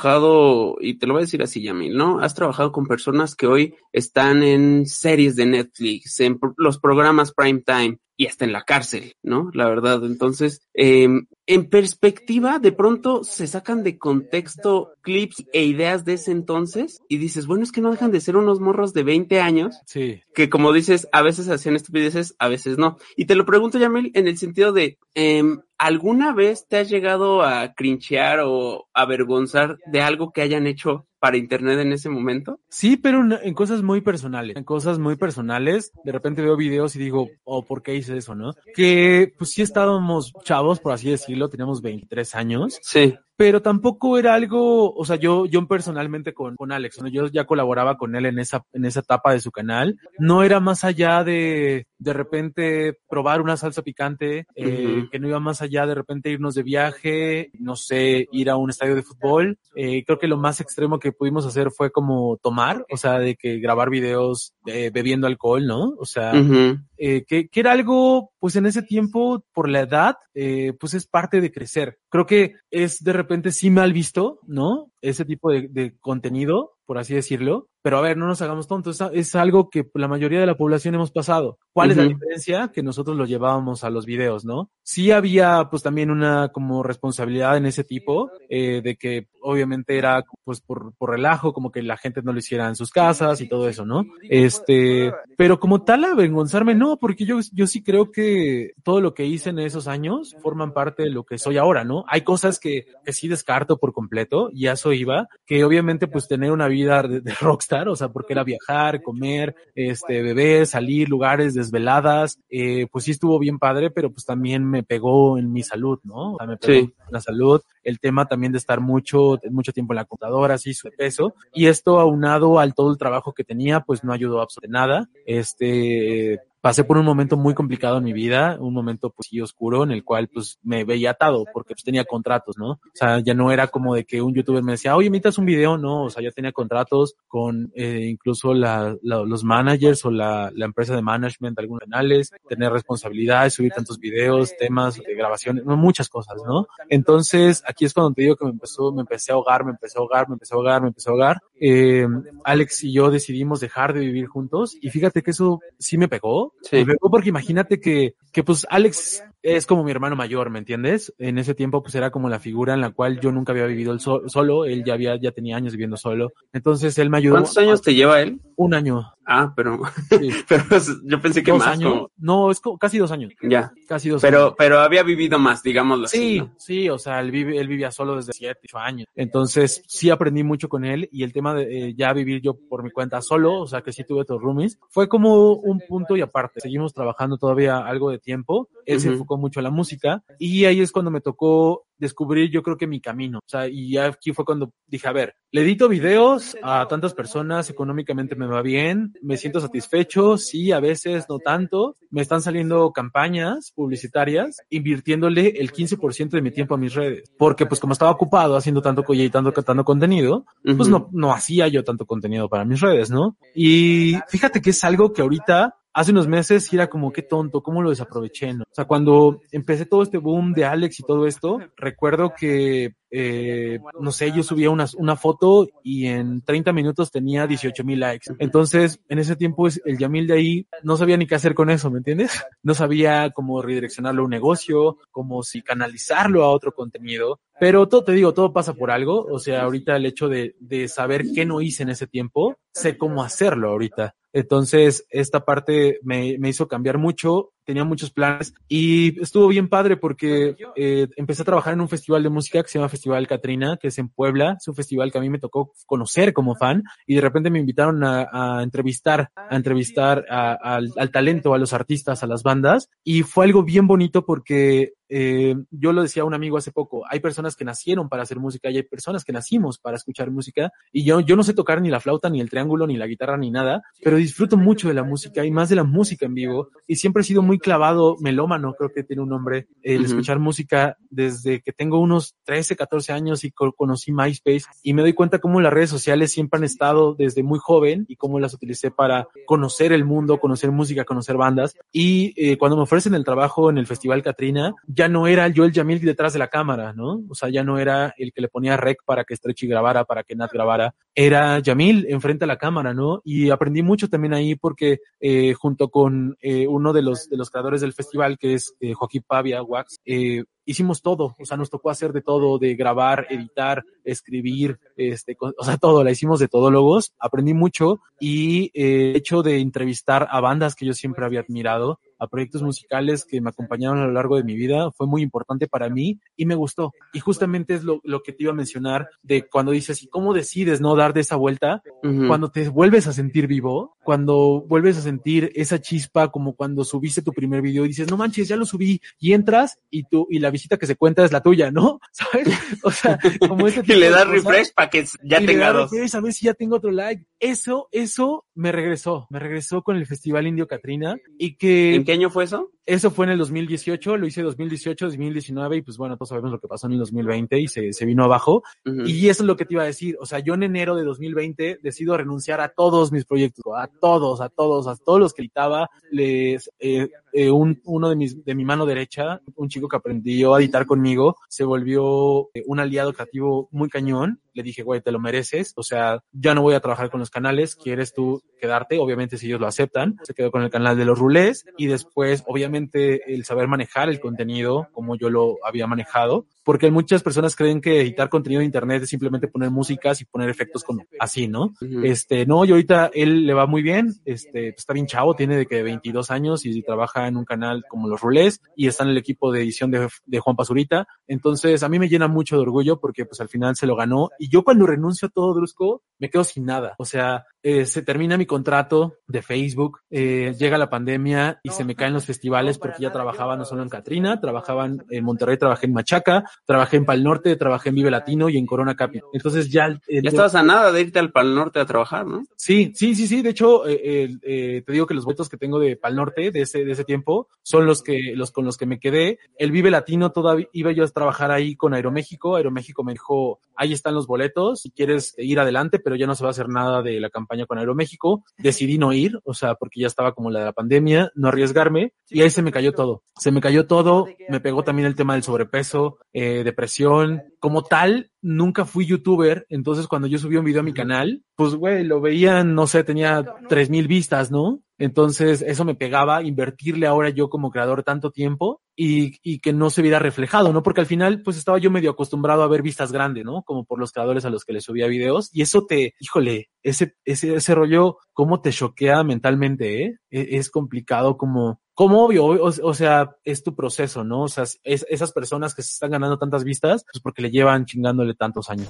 y te lo voy a decir así, Yamil, ¿no? Has trabajado con personas que hoy están en series de Netflix, en los programas prime time, y hasta en la cárcel, ¿no? La verdad. Entonces, eh, en perspectiva, de pronto se sacan de contexto clips e ideas de ese entonces, y dices, bueno, es que no dejan de ser unos morros de 20 años sí. que como dices, a veces hacían estupideces, a veces no. Y te lo pregunto, Yamil, en el sentido de, em, ¿alguna vez te has llegado a crinchear o avergonzar de algo que hayan hecho para internet en ese momento? Sí, pero en, en cosas muy personales. En cosas muy personales, de repente veo videos y digo, oh, ¿por qué hice eso, no? Que pues sí estábamos chavos, por así decirlo, teníamos 23 años, Sí. Pero tampoco era algo, o sea, yo, yo personalmente con, con Alex, ¿no? yo ya colaboraba con él en esa, en esa etapa de su canal. No era más allá de, de repente probar una salsa picante, eh, Ujú. que no iba más allá de repente irnos de viaje, no sé, ir a un estadio de fútbol. Eh, creo que lo más extremo que pudimos hacer fue como tomar, o sea, de que grabar videos eh, bebiendo alcohol, ¿no? O sea, Ujú. eh, que, que era algo, pues en ese tiempo, por la edad, eh, pues es parte de crecer. Creo que es de repente sí mal visto, ¿no? Ese tipo de, de contenido, por así decirlo. Pero a ver, no nos hagamos tontos, es, algo que la mayoría de la población hemos pasado. ¿Cuál es la diferencia? Que nosotros lo llevábamos a los videos, ¿no? Sí había pues también una como responsabilidad en ese tipo, eh, de que obviamente era pues por, por relajo, como que la gente no lo hiciera en sus casas y todo eso, ¿no? Este, pero como tal avergonzarme, no, porque yo, yo sí creo que todo lo que hice en esos años forman parte de lo que soy ahora, ¿no? Hay cosas que, que sí descarto por completo, y a eso iba, que obviamente pues tener una vida de, de rockstar, o sea, porque era viajar, comer, este, beber, salir, lugares, desveladas, eh, pues sí estuvo bien padre, pero pues también me pegó en mi salud, ¿no? O sea, me pegó Sí. en la salud, el tema también de estar mucho, mucho tiempo en la computadora, así su peso, y esto aunado al todo el trabajo que tenía, pues no ayudó absolutamente nada. Este, pasé por un momento muy complicado en mi vida, un momento pues sí oscuro en el cual pues me veía atado porque pues tenía contratos, ¿no? O sea, ya no era como de que un youtuber me decía, oye, imitas un video, no, o sea, ya tenía contratos con eh, incluso la, la- los managers o la, la empresa de management de algunos canales, tener responsabilidades, subir tantos videos, temas de grabación, muchas cosas, ¿no? Entonces, aquí es cuando te digo que me empezó, me empecé a ahogar, me empecé a ahogar, me empecé a ahogar, me empecé a ahogar. Eh, Alex y yo decidimos dejar de vivir juntos y fíjate que eso sí me pegó. Sí. Me pegó porque imagínate que, que pues Alex es como mi hermano mayor, ¿me entiendes? En ese tiempo pues era como la figura en la cual yo nunca había vivido el so- solo, él ya había, ya tenía años viviendo solo. Entonces él me ayudó. ¿Cuántos años te lleva él? Un año. Ah, pero, Sí. pero yo pensé que dos más. años. como- No, es como casi dos años. ya. Casi dos años. Pero, pero había vivido más, digámoslo así. Sí, ¿no? sí, o sea, él, vive, él vivía solo desde siete, ocho años. Entonces, sí aprendí mucho con él y el tema de eh, ya vivir yo por mi cuenta solo, o sea, que sí tuve otros roomies, fue como un punto y aparte. Seguimos trabajando todavía algo de tiempo. Él se enfocó mucho a la música y ahí es cuando me tocó descubrir yo creo que mi camino. O sea, y aquí fue cuando dije, a ver, le edito videos a tantas personas, económicamente me va bien, me siento satisfecho, sí, a veces no tanto, me están saliendo campañas publicitarias invirtiéndole el 15% de mi tiempo a mis redes, porque pues como estaba ocupado haciendo tanto y editando tanto contenido, pues no, no hacía yo tanto contenido para mis redes, ¿no? Y fíjate que es algo que ahorita hace unos meses era como qué tonto, cómo lo desaproveché, ¿no? O sea, cuando empecé todo este boom de Alex y todo esto, recuerdo que, eh, no sé, yo subía una, una foto y en 30 minutos tenía 18 mil likes. Entonces, en ese tiempo, el Yamil de ahí no sabía ni qué hacer con eso, ¿me entiendes? No sabía cómo redireccionarlo a un negocio, cómo si canalizarlo a otro contenido. Pero todo, te digo, todo pasa por algo. O sea, ahorita el hecho de, de saber qué no hice en ese tiempo, sé cómo hacerlo ahorita. Entonces, esta parte me, me hizo cambiar mucho tenía muchos planes y estuvo bien padre porque eh, empecé a trabajar en un festival de música que se llama Festival Catrina, que es en Puebla. Es un festival que a mí me tocó conocer como fan y de repente me invitaron a, a entrevistar, a entrevistar a, al, al, talento, a los artistas, a las bandas. Y fue algo bien bonito porque eh, yo lo decía a un amigo hace poco, hay personas que nacieron para hacer música y hay personas que nacimos para escuchar música. Y yo, yo no sé tocar ni la flauta, ni el triángulo, ni la guitarra, ni nada, pero disfruto mucho de la música y más de la música en vivo. y siempre he sido muy clavado, melómano, creo que tiene un nombre, el uh -huh. escuchar música desde que tengo unos 13, 14 años y conocí MySpace y me doy cuenta cómo las redes sociales siempre han estado desde muy joven y cómo las utilicé para conocer el mundo, conocer música, conocer bandas y eh, cuando me ofrecen el trabajo en el Festival Katrina, ya no era yo el Yamil detrás de la cámara, ¿no? O sea, ya no era el que le ponía rec para que Stretchy grabara, para que Nat grabara, era Yamil enfrente a la cámara, ¿no? Y aprendí mucho también ahí porque eh, junto con eh, uno de los, de los creadores del festival, que es eh, Joaquín Pavia, Wax, eh, hicimos todo, o sea, nos tocó hacer de todo, de grabar, editar, escribir, este, o sea, todo, la hicimos de todólogos, aprendí mucho y eh, el hecho de entrevistar a bandas que yo siempre había admirado, a proyectos musicales que me acompañaron a lo largo de mi vida, fue muy importante para mí y me gustó. Y justamente es lo, lo que te iba a mencionar de cuando dices, ¿y cómo decides no dar de esa vuelta? Uh -huh. Cuando te vuelves a sentir vivo, cuando vuelves a sentir esa chispa, como cuando subiste tu primer video y dices, no manches, ya lo subí, y entras y tú, y la visita que se cuenta es la tuya, ¿no? ¿Sabes? O sea, como ese y le das refresh para que ya tenga dos. Refresh, a ver si ya tengo otro like. Eso, eso me regresó, me regresó con el Festival Indio Catrina y que... ¿En qué año fue eso? Eso fue en el 2018, lo hice 2018, 2019 y pues bueno, todos sabemos lo que pasó en el 2020 y se, se vino abajo. Uh -huh. Y eso es lo que te iba a decir. O sea, yo en enero de 2020 decido renunciar a todos mis proyectos, a todos, a todos, a todos los que editaba. Les, eh, eh, un, uno de, mis, de mi mano derecha, un chico que aprendió a editar conmigo, se volvió eh, un aliado creativo muy cañón. Le dije, güey, te lo mereces. O sea, ya no voy a trabajar con los canales. ¿Quieres tú quedarte? Obviamente, si ellos lo aceptan. Se quedó con el canal de los rulés y después, obviamente, el saber manejar el contenido como yo lo había manejado, porque muchas personas creen que editar contenido de internet es simplemente poner músicas y poner efectos con así, ¿no? Uh -huh. Este, no, y ahorita él le va muy bien, este, está bien chavo, tiene de que 22 años y trabaja en un canal como Los Rulés y está en el equipo de edición de, de Juan Pazurita, entonces a mí me llena mucho de orgullo porque pues al final se lo ganó y yo cuando renuncio a todo Drusco me quedo sin nada, o sea, eh, se termina mi contrato de Facebook, eh, llega la pandemia y se me caen los festivales porque ya trabajaba no solo en Catrina, trabajaba en Monterrey, trabajé en Machaca, trabajé en Pal Norte, trabajé en Vive Latino y en Corona Capi. Entonces ya... Eh, ya estabas a nada de irte al Pal Norte a trabajar, ¿no? Sí, sí, sí, sí. De hecho, eh, eh, te digo que los votos que tengo de Pal Norte de ese, de ese tiempo son los que, los con los que me quedé. El Vive Latino todavía iba yo a trabajar ahí con Aeroméxico. Aeroméxico me dijo, ahí están los boletos, si quieres ir adelante, pero ya no se va a hacer nada de la campaña con Aeroméxico. Decidí no ir, o sea, porque ya estaba como la de la pandemia, no arriesgarme, y ahí se me cayó todo. Se me cayó todo, me pegó también el tema del sobrepeso, eh, depresión. Como tal, nunca fui youtuber, entonces cuando yo subí un video a mi canal, pues güey, lo veían, no sé, tenía tres mil vistas, ¿no? Entonces eso me pegaba, invertirle ahora yo como creador tanto tiempo y, y, que no se viera reflejado, ¿no? Porque al final pues estaba yo medio acostumbrado a ver vistas grandes, ¿no? Como por los creadores a los que le subía videos y eso te, híjole, ese, ese, ese rollo, cómo te choquea mentalmente, ¿eh? Es, es complicado como, como obvio, o, sea, es tu proceso, ¿no? O sea, es, esas personas que se están ganando tantas vistas, pues porque le llevan chingándole tantos años.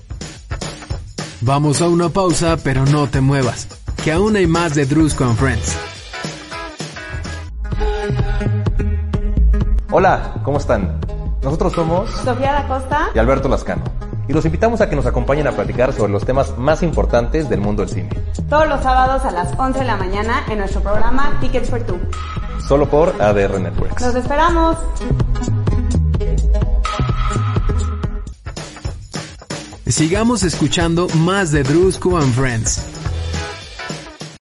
Vamos a una pausa, pero no te muevas, que aún hay más de Drusco and Friends. Hola, ¿cómo están? Nosotros somos Sofía da Costa y Alberto Lascano. Y los invitamos a que nos acompañen a platicar sobre los temas más importantes del mundo del cine. todos los sábados a las 11 de la mañana en nuestro programa Tickets for Two. Solo por ADR Networks. Los esperamos. Sigamos escuchando más de Drusco and Friends.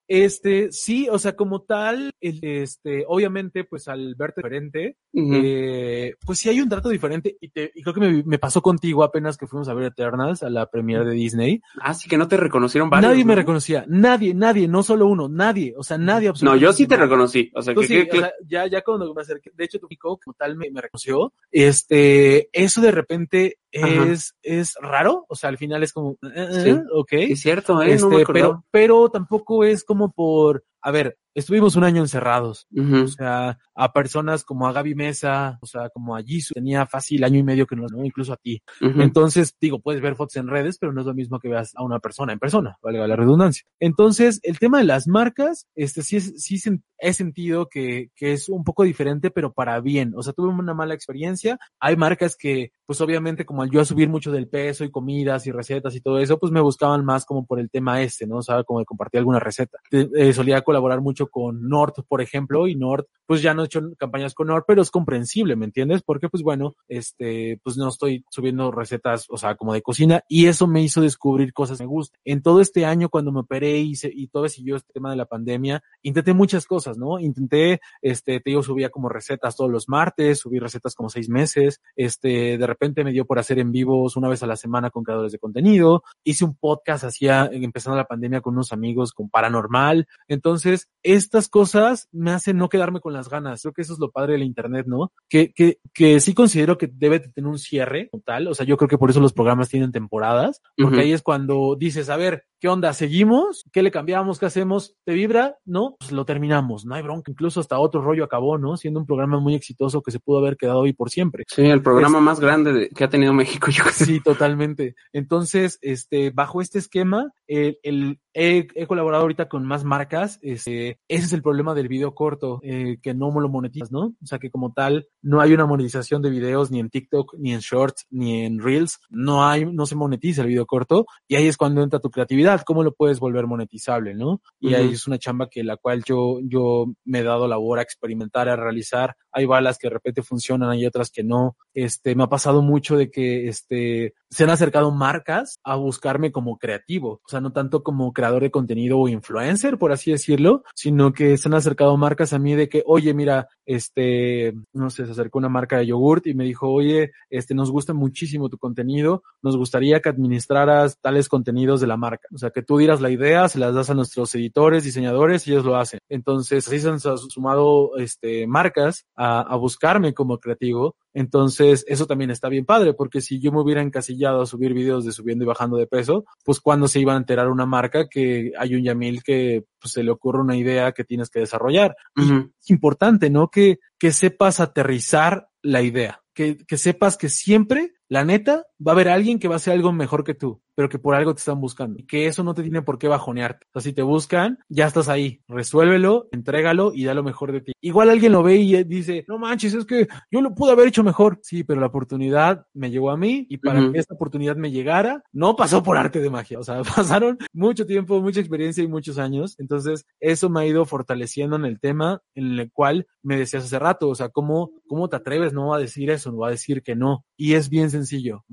Este, sí, o sea, como tal, este, obviamente, pues al verte diferente, eh, pues sí hay un trato diferente y, te, y creo que me, me pasó contigo apenas que fuimos a ver Eternals a la premiere de Disney. Así que no te reconocieron varios. nadie me ¿no? reconocía, nadie, nadie, no solo uno, nadie, o sea, nadie No, absolutamente. yo sí te reconocí. O sea, que, sí, que- o sea, ya, ya cuando me acerqué, de hecho tu pico como tal me, me reconoció, este, eso de repente. Es, es raro, o sea, al final es como, eh, eh, Sí. ok. es cierto, ¿eh? no me Este, pero, pero tampoco es como por, a ver, estuvimos un año encerrados. Ujú. O sea, a personas como a Gaby Mesa, o sea, como a Jisoo, tenía fácil año y medio que no, ¿no? Incluso a ti. Ujú. Entonces, digo, puedes ver fotos en redes, pero no es lo mismo que veas a una persona en persona, valga la redundancia. Entonces, el tema de las marcas, este, sí, es, sí he sentido que, que es un poco diferente, pero para bien. O sea, tuve una mala experiencia. Hay marcas que, pues obviamente, como al yo a subir mucho del peso y comidas y recetas y todo eso, pues me buscaban más como por el tema este, ¿no? O sea, como de compartir alguna receta. Eh, solía colaborar mucho con Nord, por ejemplo, y Nord, pues ya no he hecho campañas con Nord, pero es comprensible, ¿me entiendes? Porque, pues bueno, este, pues no estoy subiendo recetas, o sea, como de cocina, y eso me hizo descubrir cosas que me gustan. En todo este año, cuando me operé y, se- y todo siguió este tema de la pandemia, intenté muchas cosas, ¿no? Intenté, este, te subía como recetas todos los martes, subí recetas como seis meses, este, de repente me dio por hacer en vivos una vez a la semana con creadores de contenido, hice un podcast hacía, empezando la pandemia con unos amigos con Paranormal, entonces, estas cosas me hacen no quedarme con las ganas. Creo que eso es lo padre del internet, ¿no? Que, que, que sí considero que debe de tener un cierre como tal. O sea, yo creo que por eso los programas tienen temporadas, porque ahí es cuando dices, a ver, ¿qué onda? ¿Seguimos? ¿Qué le cambiamos? ¿Qué hacemos? ¿Te vibra? No, pues lo terminamos. No hay bronca. Incluso hasta otro rollo acabó, ¿no? Siendo un programa muy exitoso que se pudo haber quedado hoy por siempre. Sí, el programa más grande de- que ha tenido México, yo creo. Sí, totalmente. Entonces, este, bajo este esquema, el, el- he, he colaborado ahorita con más marcas. Este, ese es el problema del video corto, eh, que no lo monetizas, ¿no? O sea, que como tal, no hay una monetización de videos ni en TikTok, ni en Shorts, ni en Reels. No hay, no se monetiza el video corto. Y ahí es cuando entra tu creatividad. ¿Cómo lo puedes volver monetizable, no? Y ahí es una chamba que la cual yo, yo me he dado labor a experimentar, a realizar. Hay balas que de repente funcionan, hay otras que no. Este, me ha pasado mucho de que, este, se han acercado marcas a buscarme como creativo. O sea, no tanto como creador de contenido o influencer, por así decirlo, sino que se han acercado marcas a mí de que, oye, mira, este, no sé, se acercó una marca de yogurt y me dijo, oye, este, nos gusta muchísimo tu contenido, nos gustaría que administraras tales contenidos de la marca. O sea, que tú dieras la idea, se las das a nuestros editores, diseñadores y ellos lo hacen. Entonces, así se han sumado, este, marcas a, a buscarme como creativo. Entonces, eso también está bien padre, porque si yo me hubiera encasillado a subir videos de subiendo y bajando de peso, pues cuando se iba a enterar una marca que hay un Yamil que pues, se le ocurre una idea que tienes que desarrollar. Es importante, ¿no? Que, que sepas aterrizar la idea, que, que sepas que siempre, la neta, va a haber alguien que va a hacer algo mejor que tú, pero que por algo te están buscando. Y que eso no te tiene por qué bajonearte. O sea, si te buscan, ya estás ahí. Resuélvelo, entrégalo y da lo mejor de ti. Igual alguien lo ve y dice, no manches, es que yo lo pude haber hecho mejor. Sí, pero la oportunidad me llegó a mí y para que esta oportunidad me llegara, no pasó por arte de magia. O sea, pasaron mucho tiempo, mucha experiencia y muchos años. Entonces, eso me ha ido fortaleciendo en el tema en el cual me decías hace rato. O sea, ¿cómo, cómo te atreves no a decir eso, no a decir que no? Y es bien sencillo,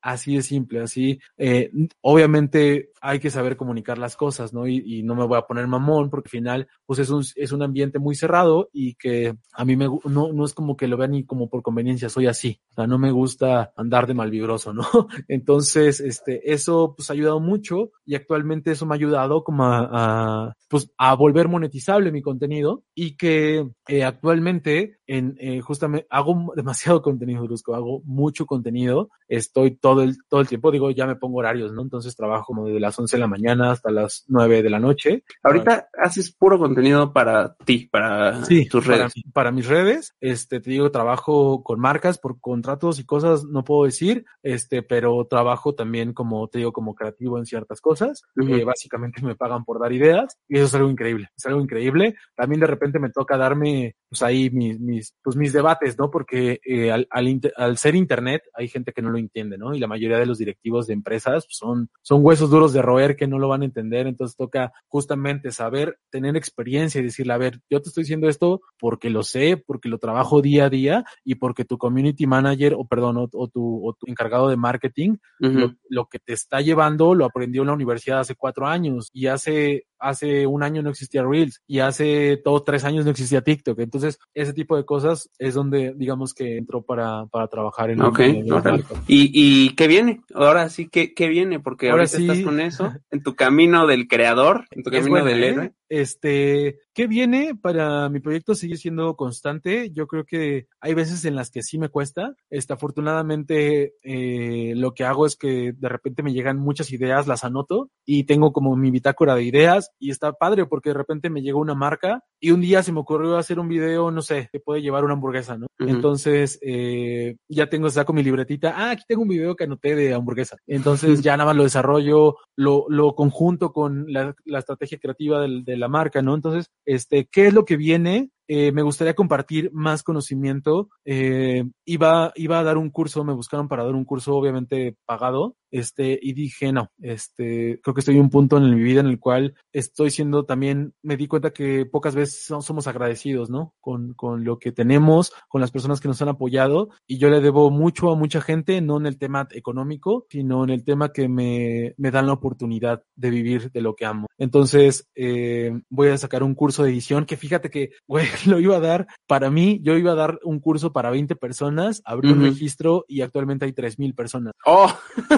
así de simple, así, eh, obviamente hay que saber comunicar las cosas, ¿no? Y, y no me voy a poner mamón porque al final, pues es un, es un ambiente muy cerrado y que a mí me, no, no es como que lo vean ni como por conveniencia, soy así. O sea, no me gusta andar de malvibroso, ¿no? Entonces, este, eso pues ha ayudado mucho y actualmente eso me ha ayudado como a, a, pues a volver monetizable mi contenido y que eh, actualmente en eh, justamente hago demasiado contenido brusco, hago mucho contenido, estoy todo el todo el tiempo, digo, ya me pongo horarios, ¿no? Entonces trabajo como desde las 11 de la mañana hasta las 9 de la noche. Ahorita haces puro contenido para ti, para Sí, tus redes. para mis redes, este, te digo, trabajo con marcas por contratos y cosas, no puedo decir, este, pero trabajo también como, te digo, como creativo en ciertas cosas. Eh, básicamente me pagan por dar ideas y eso es algo increíble, es algo increíble. También de repente me toca darme pues ahí mis, mis, pues mis debates, ¿no? Porque eh, al, al, al ser internet hay gente que no lo entiende, ¿no? Y la mayoría de los directivos de empresas pues, son, son huesos duros de roer que no lo van a entender, entonces toca justamente saber, tener experiencia y decirle, a ver, yo te estoy diciendo esto porque lo sé, porque lo trabajo día a día y porque tu community manager, o perdón, o, o tu, o tu encargado de marketing, lo, lo que te está llevando lo aprendió en la universidad hace cuatro años y hace hace un año no existía Reels y hace dos, tres años no existía TikTok. Entonces, ese tipo de cosas es donde, digamos que entró para, para trabajar en Ok, en- en- órale. ¿Y, ¿Y qué viene? Ahora sí, ¿qué, qué viene? Porque Ahora ahorita sí. estás con eso, en tu camino del creador, en tu Es camino buena, del ¿eh? héroe. Este, ¿qué viene para mi proyecto? Sigue siendo constante. Yo creo que hay veces en las que sí me cuesta. Este, afortunadamente, eh, lo que hago es que de repente me llegan muchas ideas, las anoto y tengo como mi bitácora de ideas y está padre porque de repente me llegó una marca y un día se me ocurrió hacer un video, no sé, que puede llevar una hamburguesa, ¿no? Ujú. Entonces, eh, ya tengo, saco mi libretita. Ah, aquí tengo un video que anoté de hamburguesa. Entonces, ya nada más lo desarrollo, lo, lo conjunto con la, la estrategia creativa del- de la marca, ¿no? Entonces, este, ¿qué es lo que viene? Eh, me gustaría compartir más conocimiento. Eh, iba, iba a dar un curso, me buscaron para dar un curso, obviamente pagado, este, y dije, no, este, creo que estoy en un punto en mi vida en el cual estoy siendo también, me di cuenta que pocas veces so- somos agradecidos, ¿no? Con, con lo que tenemos, con las personas que nos han apoyado, y yo le debo mucho a mucha gente, no en el tema económico, sino en el tema que me, me dan la oportunidad de vivir de lo que amo. Entonces, eh, voy a sacar un curso de edición que fíjate que, güey, lo iba a dar para mí, yo iba a dar un curso para 20 personas, abrí un registro y actualmente hay 3000 personas. Oh,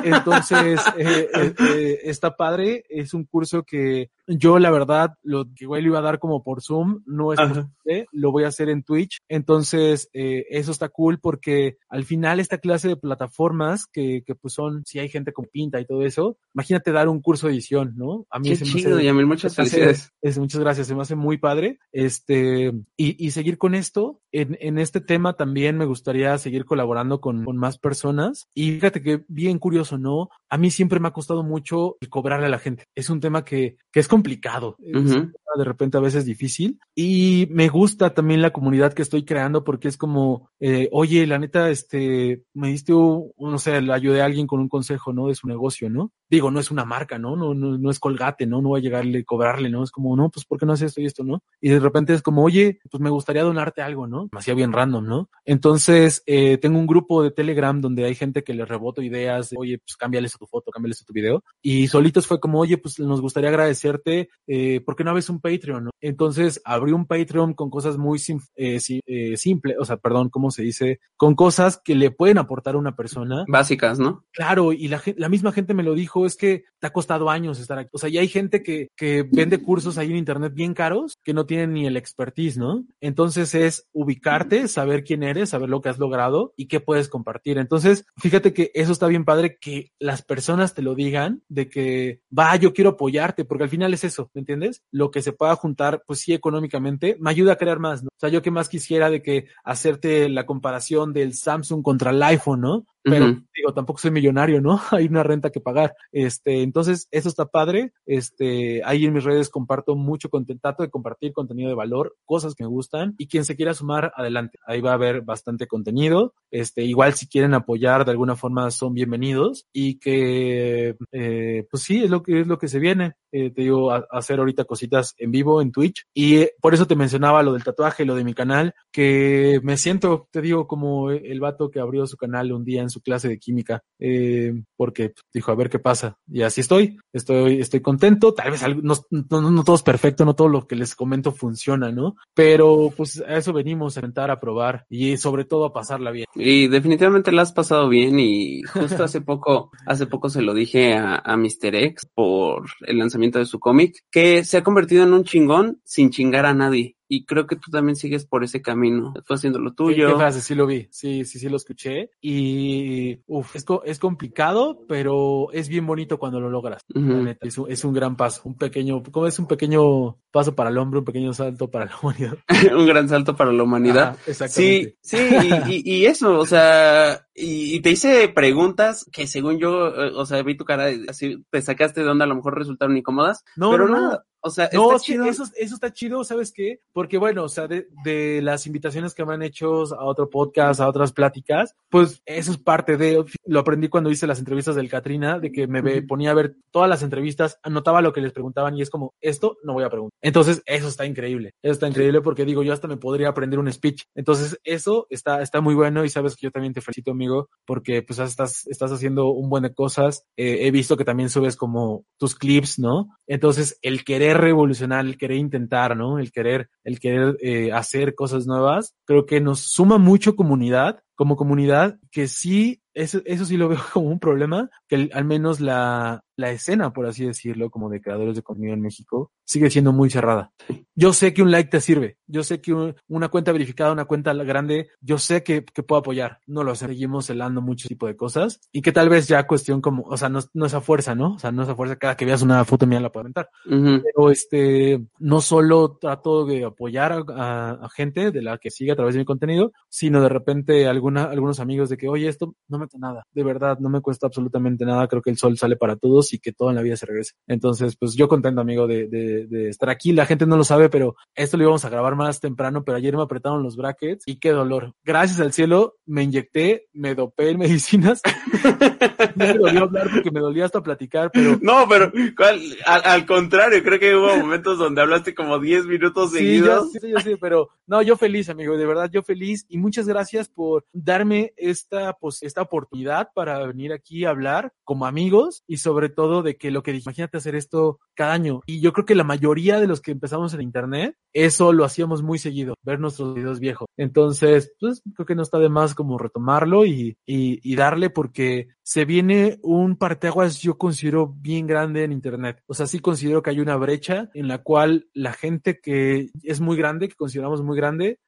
Entonces, eh, eh, eh, está padre, es un curso que yo la verdad, lo que igual iba a dar como por Zoom, no es posible, lo voy a hacer en Twitch. Entonces, eh, eso está cool porque al final esta clase de plataformas que, que pues son, si hay gente con pinta y todo eso, imagínate dar un curso de edición, ¿no? A qué se me chido, hace- Yamil, muchas se me hace- felicidades. es, muchas gracias, se me hace muy padre. Este, y, y seguir con esto. En, en este tema también me gustaría seguir colaborando con, con más personas. Y fíjate que bien curioso, ¿no? A mí siempre me ha costado mucho el cobrarle a la gente. Es un tema que, que es complicado. Es un Ujú. tema de repente a veces difícil. Y me gusta también la comunidad que estoy creando porque es como, eh, oye, la neta, este, me diste, un, no sé, le ayudé a alguien con un consejo, ¿no? De su negocio, ¿no? Digo, no es una marca, ¿no? No, no, no es colgate, ¿no? No voy a llegarle, cobrarle, ¿no? Es como, no, pues, ¿por qué no haces esto y esto, no? Y de repente es como, oye, pues me gustaría donarte algo, ¿no? Me hacía bien random, ¿no? Entonces, eh, tengo un grupo de Telegram donde hay gente que le reboto ideas, de, oye, pues cámbiales a tu foto, cámbiales a tu video. Y solitos fue como, oye, pues nos gustaría agradecerte, eh, ¿por qué no abres un Patreon, no? Entonces, abrí un Patreon con cosas muy sim- eh, si- eh, simples, o sea, perdón, ¿cómo se dice? Con cosas que le pueden aportar a una persona. Básicas, ¿no? Claro, y la, la misma gente me lo dijo, es que te ha costado años estar aquí. O sea, y hay gente que, que vende cursos ahí en internet bien caros que no tienen ni el expertise, ¿no? Entonces es ubicarte, saber quién eres, saber lo que has logrado y qué puedes compartir. Entonces, fíjate que eso está bien padre que las personas te lo digan de que, va, yo quiero apoyarte, porque al final es eso, ¿me entiendes? Lo que se pueda juntar, pues sí, económicamente, me ayuda a crear más, ¿no? O sea, yo que más quisiera de que hacerte la comparación del Samsung contra el iPhone, ¿no? Pero digo, tampoco soy millonario, ¿no? Hay una renta que pagar. Este, entonces, eso está padre. Este, ahí en mis redes comparto mucho contenido, trato de compartir contenido de valor, cosas que me gustan, y quien se quiera sumar, adelante. Ahí va a haber bastante contenido. Este, igual si quieren apoyar de alguna forma son bienvenidos. Y que eh, pues sí, es lo que es lo que se viene. Eh, te digo, a- hacer ahorita cositas en vivo en Twitch. Y eh, por eso te mencionaba lo del tatuaje, lo de mi canal, que me siento, te digo, como el vato que abrió su canal un día en su clase de química, eh, porque dijo, a ver qué pasa. Y así estoy, estoy, estoy contento. Tal vez no, no, no todo es perfecto, no todo lo que les comento funciona, ¿no? Pero pues a eso venimos a intentar a probar y sobre todo a pasarla bien. Y definitivamente la has pasado bien y justo hace poco, hace poco se lo dije a, a Mr. X por el lanzamiento de su cómic, que se ha convertido en un chingón sin chingar a nadie. Y creo que tú también sigues por ese camino. Tú haciendo lo ¿Qué, tuyo. qué frase? Sí lo vi, sí, sí, sí lo escuché. Y uf, es, co- es complicado, pero es bien bonito cuando lo logras. Ujú. La neta, es, un, es un gran paso, un pequeño, como es un pequeño paso para el hombre, un pequeño salto para la humanidad. un gran salto para la humanidad. Ajá, exactamente. Sí, sí, y, y- y eso, o sea, y, y te hice preguntas que según yo, eh, o sea, vi tu cara, así te sacaste de onda, a lo mejor resultaron incómodas, No, pero no, no. nada, O sea, No, está chido. eso, eso está chido, ¿sabes qué? Porque bueno, o sea, de, de las invitaciones que me han hecho a otro podcast, a otras pláticas, pues eso es parte de, lo aprendí cuando hice las entrevistas del Katrina, de que me ponía a ver todas las entrevistas, anotaba lo que les preguntaban y es como, esto no voy a preguntar. Entonces, eso está increíble, eso está increíble porque digo, yo hasta me podría aprender un speech. Entonces, eso está, está muy bueno y sabes que yo también te felicito, amigo, porque pues estás, estás haciendo un buen de cosas. Eh, he visto que también subes como tus clips, ¿no? Entonces, el querer revolucionar, el querer intentar, ¿no? El querer, el querer eh, hacer cosas nuevas, creo que nos suma mucho comunidad, como comunidad, que sí, eso, eso sí lo veo como un problema, que al menos la, la escena, por así decirlo, como de creadores de contenido en México, sigue siendo muy cerrada. Yo sé que un like te sirve, yo sé que un- una cuenta verificada, una cuenta grande, yo sé que, que puedo apoyar, no lo sé, seguimos celando mucho tipo de cosas y que tal vez ya cuestión como, o sea, no, no esa fuerza, ¿no? O sea, no esa fuerza, cada que veas una foto mía la puedo aventar Ujú. pero este no solo trato de apoyar a, a- a gente de la que sigue a través de mi contenido, sino de repente alguna, algunos amigos de que, oye, esto no me cuesta nada, de verdad, no me cuesta absolutamente nada, creo que el sol sale para todos y que todo en la vida se regrese. Entonces, pues yo contento, amigo, de, de, de estar aquí, la gente no lo sabe, pero esto lo íbamos a grabar más temprano, pero ayer me apretaron los brackets y qué dolor. Gracias al cielo, me inyecté, me dopé en medicinas, me dolió hablar porque me dolía hasta platicar, pero No, pero. Al, al contrario, creo que hubo momentos donde hablaste como 10 minutos Sí, seguidos. yo, sí, yo sí, pero no, yo feliz, amigo, de verdad, yo feliz y muchas gracias por darme esta, pues, esta oportunidad para venir aquí a hablar como amigos y sobre todo de que lo que dije, imagínate hacer esto cada año. Y yo creo que la mayoría de los que empezamos en internet, eso lo hacíamos muy seguido, ver nuestros videos viejos. Entonces, pues, creo que no está de más como retomarlo y, y, y darle porque se viene un parteaguas yo considero bien grande en internet. O sea, sí considero que hay una brecha en la cual la gente que es muy grande, que consideramos muy grande,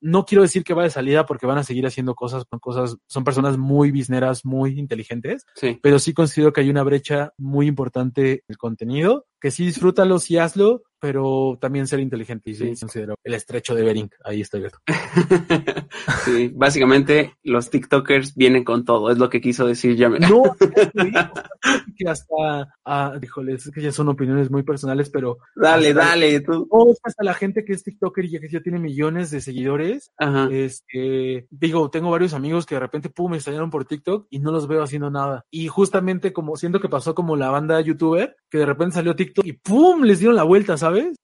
no quiero decir que va de salida porque van a seguir haciendo cosas, cosas, son personas muy bizneras, muy inteligentes, Sí. pero sí considero que hay una brecha muy importante el contenido, que sí disfrútalo, sí hazlo, pero también ser inteligente y sí, considero el estrecho de Bering, ahí estoy. Beto. sí, básicamente los TikTokers vienen con todo, es lo que quiso decir ya. No, que hasta, ah, híjole, es que ya son opiniones muy personales, pero Dale, hasta- dale, tú. No, hasta la gente que es TikToker y que ya tiene millones de seguidores, Ajá. este, digo, tengo varios amigos que de repente, pum, me extrañaron por TikTok y no los veo haciendo nada. Y justamente como siento que pasó como la banda youtuber, que de repente salió TikTok y pum, les dieron la vuelta, ¿sabes?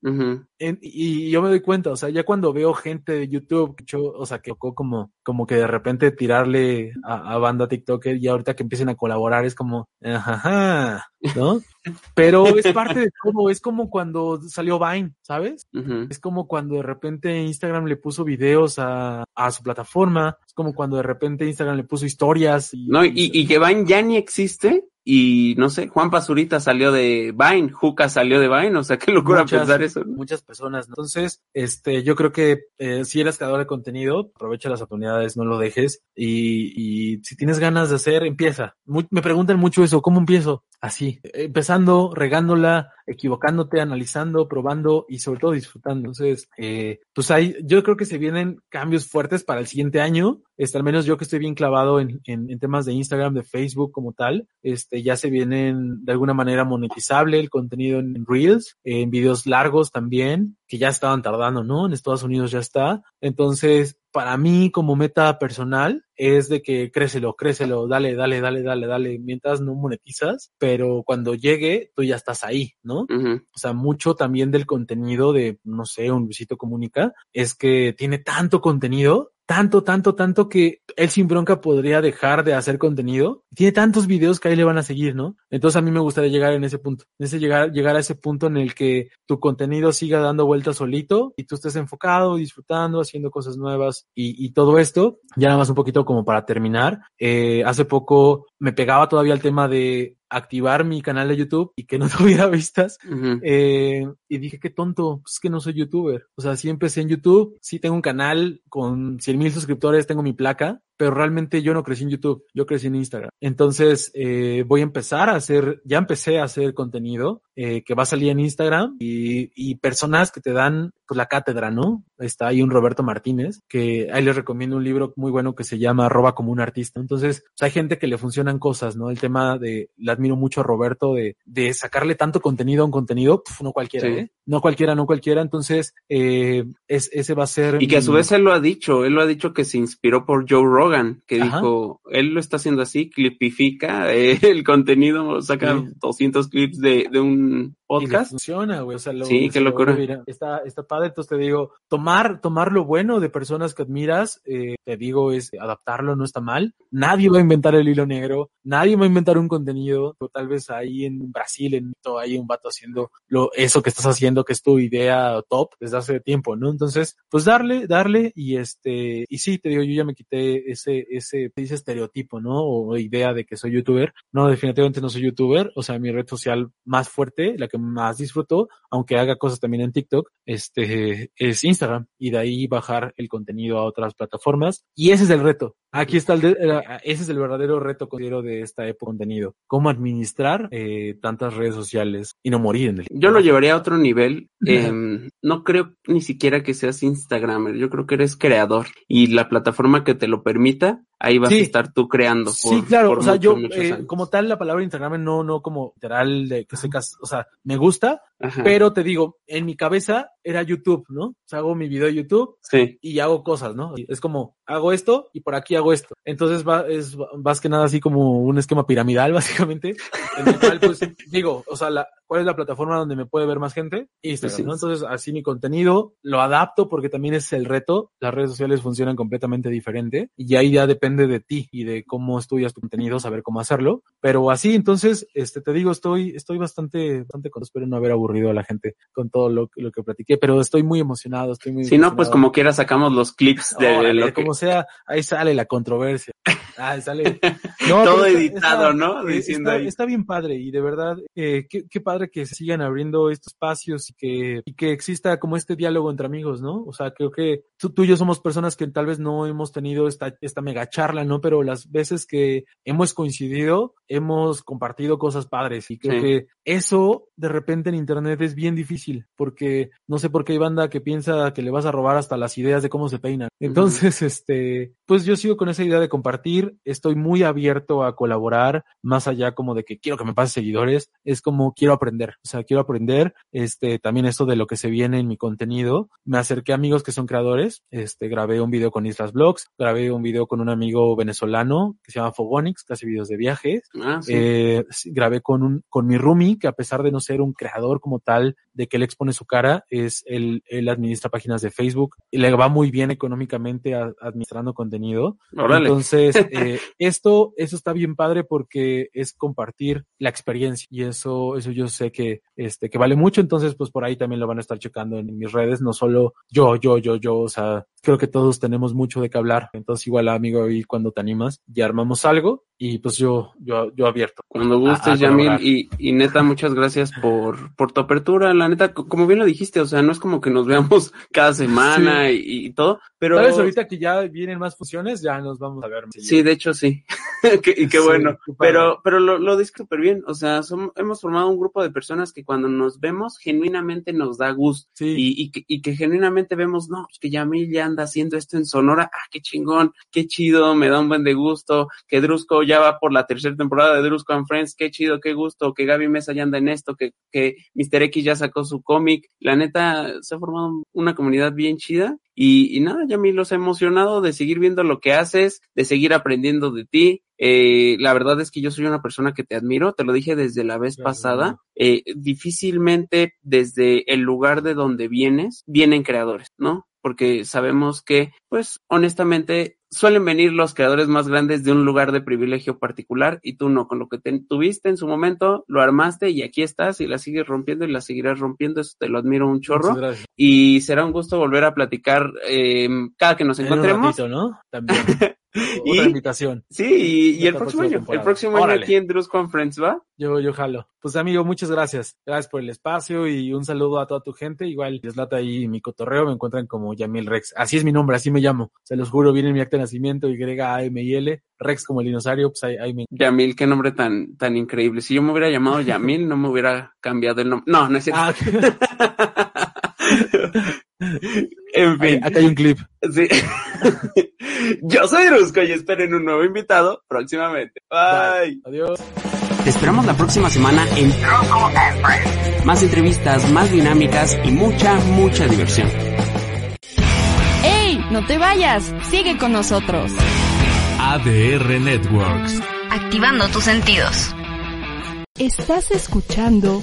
En- y yo me doy cuenta, o sea, ya cuando veo gente de YouTube, yo- o sea, que tocó como, como que de repente tirarle a, a banda TikToker y ahorita que empiecen a colaborar es como, ajá, ¿no? Pero es parte de todo, es como cuando salió Vine, ¿sabes? Es como cuando de repente Instagram le puso videos a, a su plataforma, es como cuando de repente Instagram le puso historias y... No, y, y que Vine ya ni existe. Y no sé, Juan Pazurita salió de Vine, Juca salió de Vine, o sea, qué locura muchas, pensar eso. ¿no? muchas personas. ¿no? Entonces, este, yo creo que eh, si eres creador de contenido, aprovecha las oportunidades, no lo dejes. Y, y si tienes ganas de hacer, empieza. Me preguntan mucho eso, ¿cómo empiezo? Así, empezando, regándola, equivocándote, analizando, probando y sobre todo disfrutando. Entonces, eh, pues hay, yo creo que se vienen cambios fuertes para el siguiente año. Este, al menos yo que estoy bien clavado en, en, en temas de Instagram, de Facebook como tal, este, ya se vienen de alguna manera monetizable el contenido en Reels, en videos largos también, que ya estaban tardando, ¿no? En Estados Unidos ya está. Entonces, para mí como meta personal es de que crécelo, crécelo, dale, dale, dale, dale, dale, mientras no monetizas, pero cuando llegue tú ya estás ahí, ¿no? O sea, mucho también del contenido de, no sé, un Luisito Comunica, es que tiene tanto contenido, tanto, tanto, tanto que él sin bronca podría dejar de hacer contenido. Tiene tantos videos que ahí le van a seguir, ¿no? Entonces a mí me gustaría llegar en ese punto, en ese llegar, llegar a ese punto en el que tu contenido siga dando vueltas solito y tú estés enfocado, disfrutando, haciendo cosas nuevas y, todo esto. Ya nada más un poquito como para terminar. Eh, hace poco me pegaba todavía el tema de activar mi canal de YouTube y que no tuviera vistas. Eh, y dije, qué tonto, pues es que no soy youtuber. O sea, sí empecé en YouTube, sí tengo un canal con 100 mil suscriptores, tengo mi placa, pero realmente yo no crecí en YouTube, yo crecí en Instagram. Entonces, eh, voy a empezar a hacer, ya empecé a hacer contenido eh, que va a salir en Instagram y, y personas que te dan pues la cátedra, ¿no? Está ahí un Roberto Martínez, que ahí les recomiendo un libro muy bueno que se llama Roba como un artista. Entonces, pues, hay gente que le funcionan cosas, ¿no? El tema de la admiro mucho a Roberto de, de sacarle tanto contenido a un contenido, no cualquiera, Sí. ¿eh? No cualquiera, no cualquiera. Entonces, eh, es, ese va a ser. Y que a su vez él lo ha dicho, él lo ha dicho que se inspiró por Joe Rogan, que Ajá. dijo, él lo está haciendo así, clipifica eh, el contenido, saca Sí. 200 clips de, de un y podcast. funciona, güey. O sea, lo, Sí, qué lo locura. Está, está padre. Entonces te digo, tomar, tomar lo bueno de personas que admiras, eh, te digo, es adaptarlo, no está mal. Nadie va a inventar el hilo negro, nadie va a inventar un contenido. O tal vez ahí en Brasil, en todo hay un vato haciendo lo, eso que estás haciendo, que es tu idea top desde hace tiempo, ¿no? Entonces, pues darle, darle, y este, y sí, te digo, yo ya me quité ese, ese, ese estereotipo, ¿no? O idea de que soy youtuber. No, definitivamente no soy youtuber. O sea, mi red social más fuerte, la que más disfruto, aunque haga cosas también en TikTok, este, es Instagram. Y de ahí bajar el contenido a otras plataformas. Y ese es el reto. Aquí está el, de- eh, ese es el verdadero reto, considero, de esta época de contenido. Cómo administrar eh, tantas redes sociales y no morir en el. Yo lo llevaría a otro nivel. em, no creo ni siquiera que seas Instagramer. Yo creo que eres creador. Y la plataforma que te lo permita, ahí vas Sí. a estar tú creando. Sí, por- claro, por o sea, yo eh, como tal la palabra Instagram no, no como literal de que secas, o sea, me gusta, Ajá. pero te digo, en mi cabeza era YouTube, ¿no? O sea, hago mi video de YouTube Sí. y hago cosas, ¿no? Es como, hago esto y por aquí hago esto. Entonces va, es más que nada así como un esquema piramidal, básicamente, en el cual, pues, digo, o sea, la, ¿cuál es la plataforma donde me puede ver más gente? Instagram, Sí. ¿no? Entonces, así mi contenido lo adapto porque también es el reto. Las redes sociales funcionan completamente diferente y ahí ya depende de ti y de cómo estudias tu contenido, saber cómo hacerlo. Pero así, entonces, este, te digo, estoy, estoy bastante, bastante contento. Espero no haber aburrido a la gente con todo lo, que- lo que platiqué, pero estoy muy emocionado, estoy muy Si no, pues como quiera sacamos los clips de Órale, lo que... como sea, ahí sale la controversia. Ah, sale. No, Todo editado, está- ¿no? eh, Diciendo está, ahí. está bien padre y de verdad, eh, qué, qué padre que se sigan abriendo estos espacios y que, y que exista como este diálogo entre amigos, ¿no? O sea, creo que tú, tú y yo somos personas que tal vez no hemos tenido esta, esta mega charla, ¿no? Pero las veces que hemos coincidido, hemos compartido cosas padres y creo Sí. que eso de repente en internet es bien difícil porque no sé por qué hay banda que piensa que le vas a robar hasta las ideas de cómo se peinan. Entonces, este, pues yo sigo con esa idea de compartir, estoy muy abierto a colaborar, más allá como de que quiero que me pase seguidores, es como quiero aprender, o sea, quiero aprender, este, también esto de lo que se viene en mi contenido. Me acerqué a amigos que son creadores, este, grabé un video con Islas Blogs, grabé un video con un amigo venezolano que se llama Fogonix, que hace videos de viajes, Ah, sí. eh, grabé con un, con mi roomie, que a pesar de no ser un creador como tal, de que él expone su cara, es él, él administra páginas de Facebook y le va muy bien económicamente a- administrando contenido. Entonces, eh, esto, eso está bien padre porque es compartir la experiencia y eso, eso yo sé que, este, que vale mucho. Entonces, pues por ahí también lo van a estar checando en mis redes, no solo yo, yo, yo, yo, o sea, creo que todos tenemos mucho de qué hablar. Entonces, igual, amigo, ahí cuando te animas, ya armamos algo y pues yo, yo, yo abierto. Cuando gustes, Yamil, y, y neta, muchas gracias por, por tu apertura. La neta, co- como bien lo dijiste, o sea, no es como que nos veamos cada semana y, y todo, pero... Tal vez ahorita que ya vienen más funciones, ya nos vamos a ver. Sí, seguido. de hecho sí. Que- y qué Sí, bueno. Pero, pero lo, lo súper bien. O sea, som- hemos formado un grupo de personas que cuando nos vemos, genuinamente nos da gusto. Sí. Y, y, que, y que genuinamente vemos, no, pues que Yamil ya anda haciendo esto en Sonora. Ah, qué chingón, qué chido, me da un buen de gusto. Que Drusco ya va por la tercera temporada de Drusco and Friends, qué chido, qué gusto. Que Gaby Mesa ya anda en esto, que, que Mr. X ya sacó su cómic. La neta, se ha formado una comunidad bien chida. Y, y nada, Yamil, los he emocionado de seguir viendo lo que haces, de seguir aprendiendo de ti. Eh, la verdad es que yo soy una persona que te admiro, te lo dije desde la vez Claro, pasada. Eh, difícilmente desde el lugar de donde vienes, vienen creadores, ¿no? Porque sabemos que, pues, honestamente, suelen venir los creadores más grandes de un lugar de privilegio particular y tú no, con lo que te- tuviste en su momento, lo armaste y aquí estás y la sigues rompiendo y la seguirás rompiendo, eso te lo admiro un chorro y será un gusto volver a platicar eh, cada que nos En un encontremos. ratito, ¿no? También. Y- Otra invitación. Sí, y, y el próximo año, el próximo año aquí en Drus Conference, ¿va? Yo, yo jalo. Pues amigo, muchas gracias. Gracias por el espacio y un saludo a toda tu gente. Igual, les lata ahí mi cotorreo, me encuentran como Yamil Rex. Así es mi nombre, así me llamo. Se los juro, viene en mi acta de nacimiento, Y-A-M-I-L, Rex como el dinosaurio, pues ahí, ahí me... Yamil, qué nombre tan, tan increíble. Si yo me hubiera llamado Yamil, no me hubiera cambiado el nombre. No, no es cierto. Ah, en fin, acá hay un clip. sí. yo soy Drusco y esperen un nuevo invitado próximamente. Bye. Adiós. Te esperamos la próxima semana en Truco Express. más entrevistas, más dinámicas y mucha, mucha diversión. ¡Ey! No te vayas. Sigue con nosotros. ADR Networks. Activando tus sentidos. Estás escuchando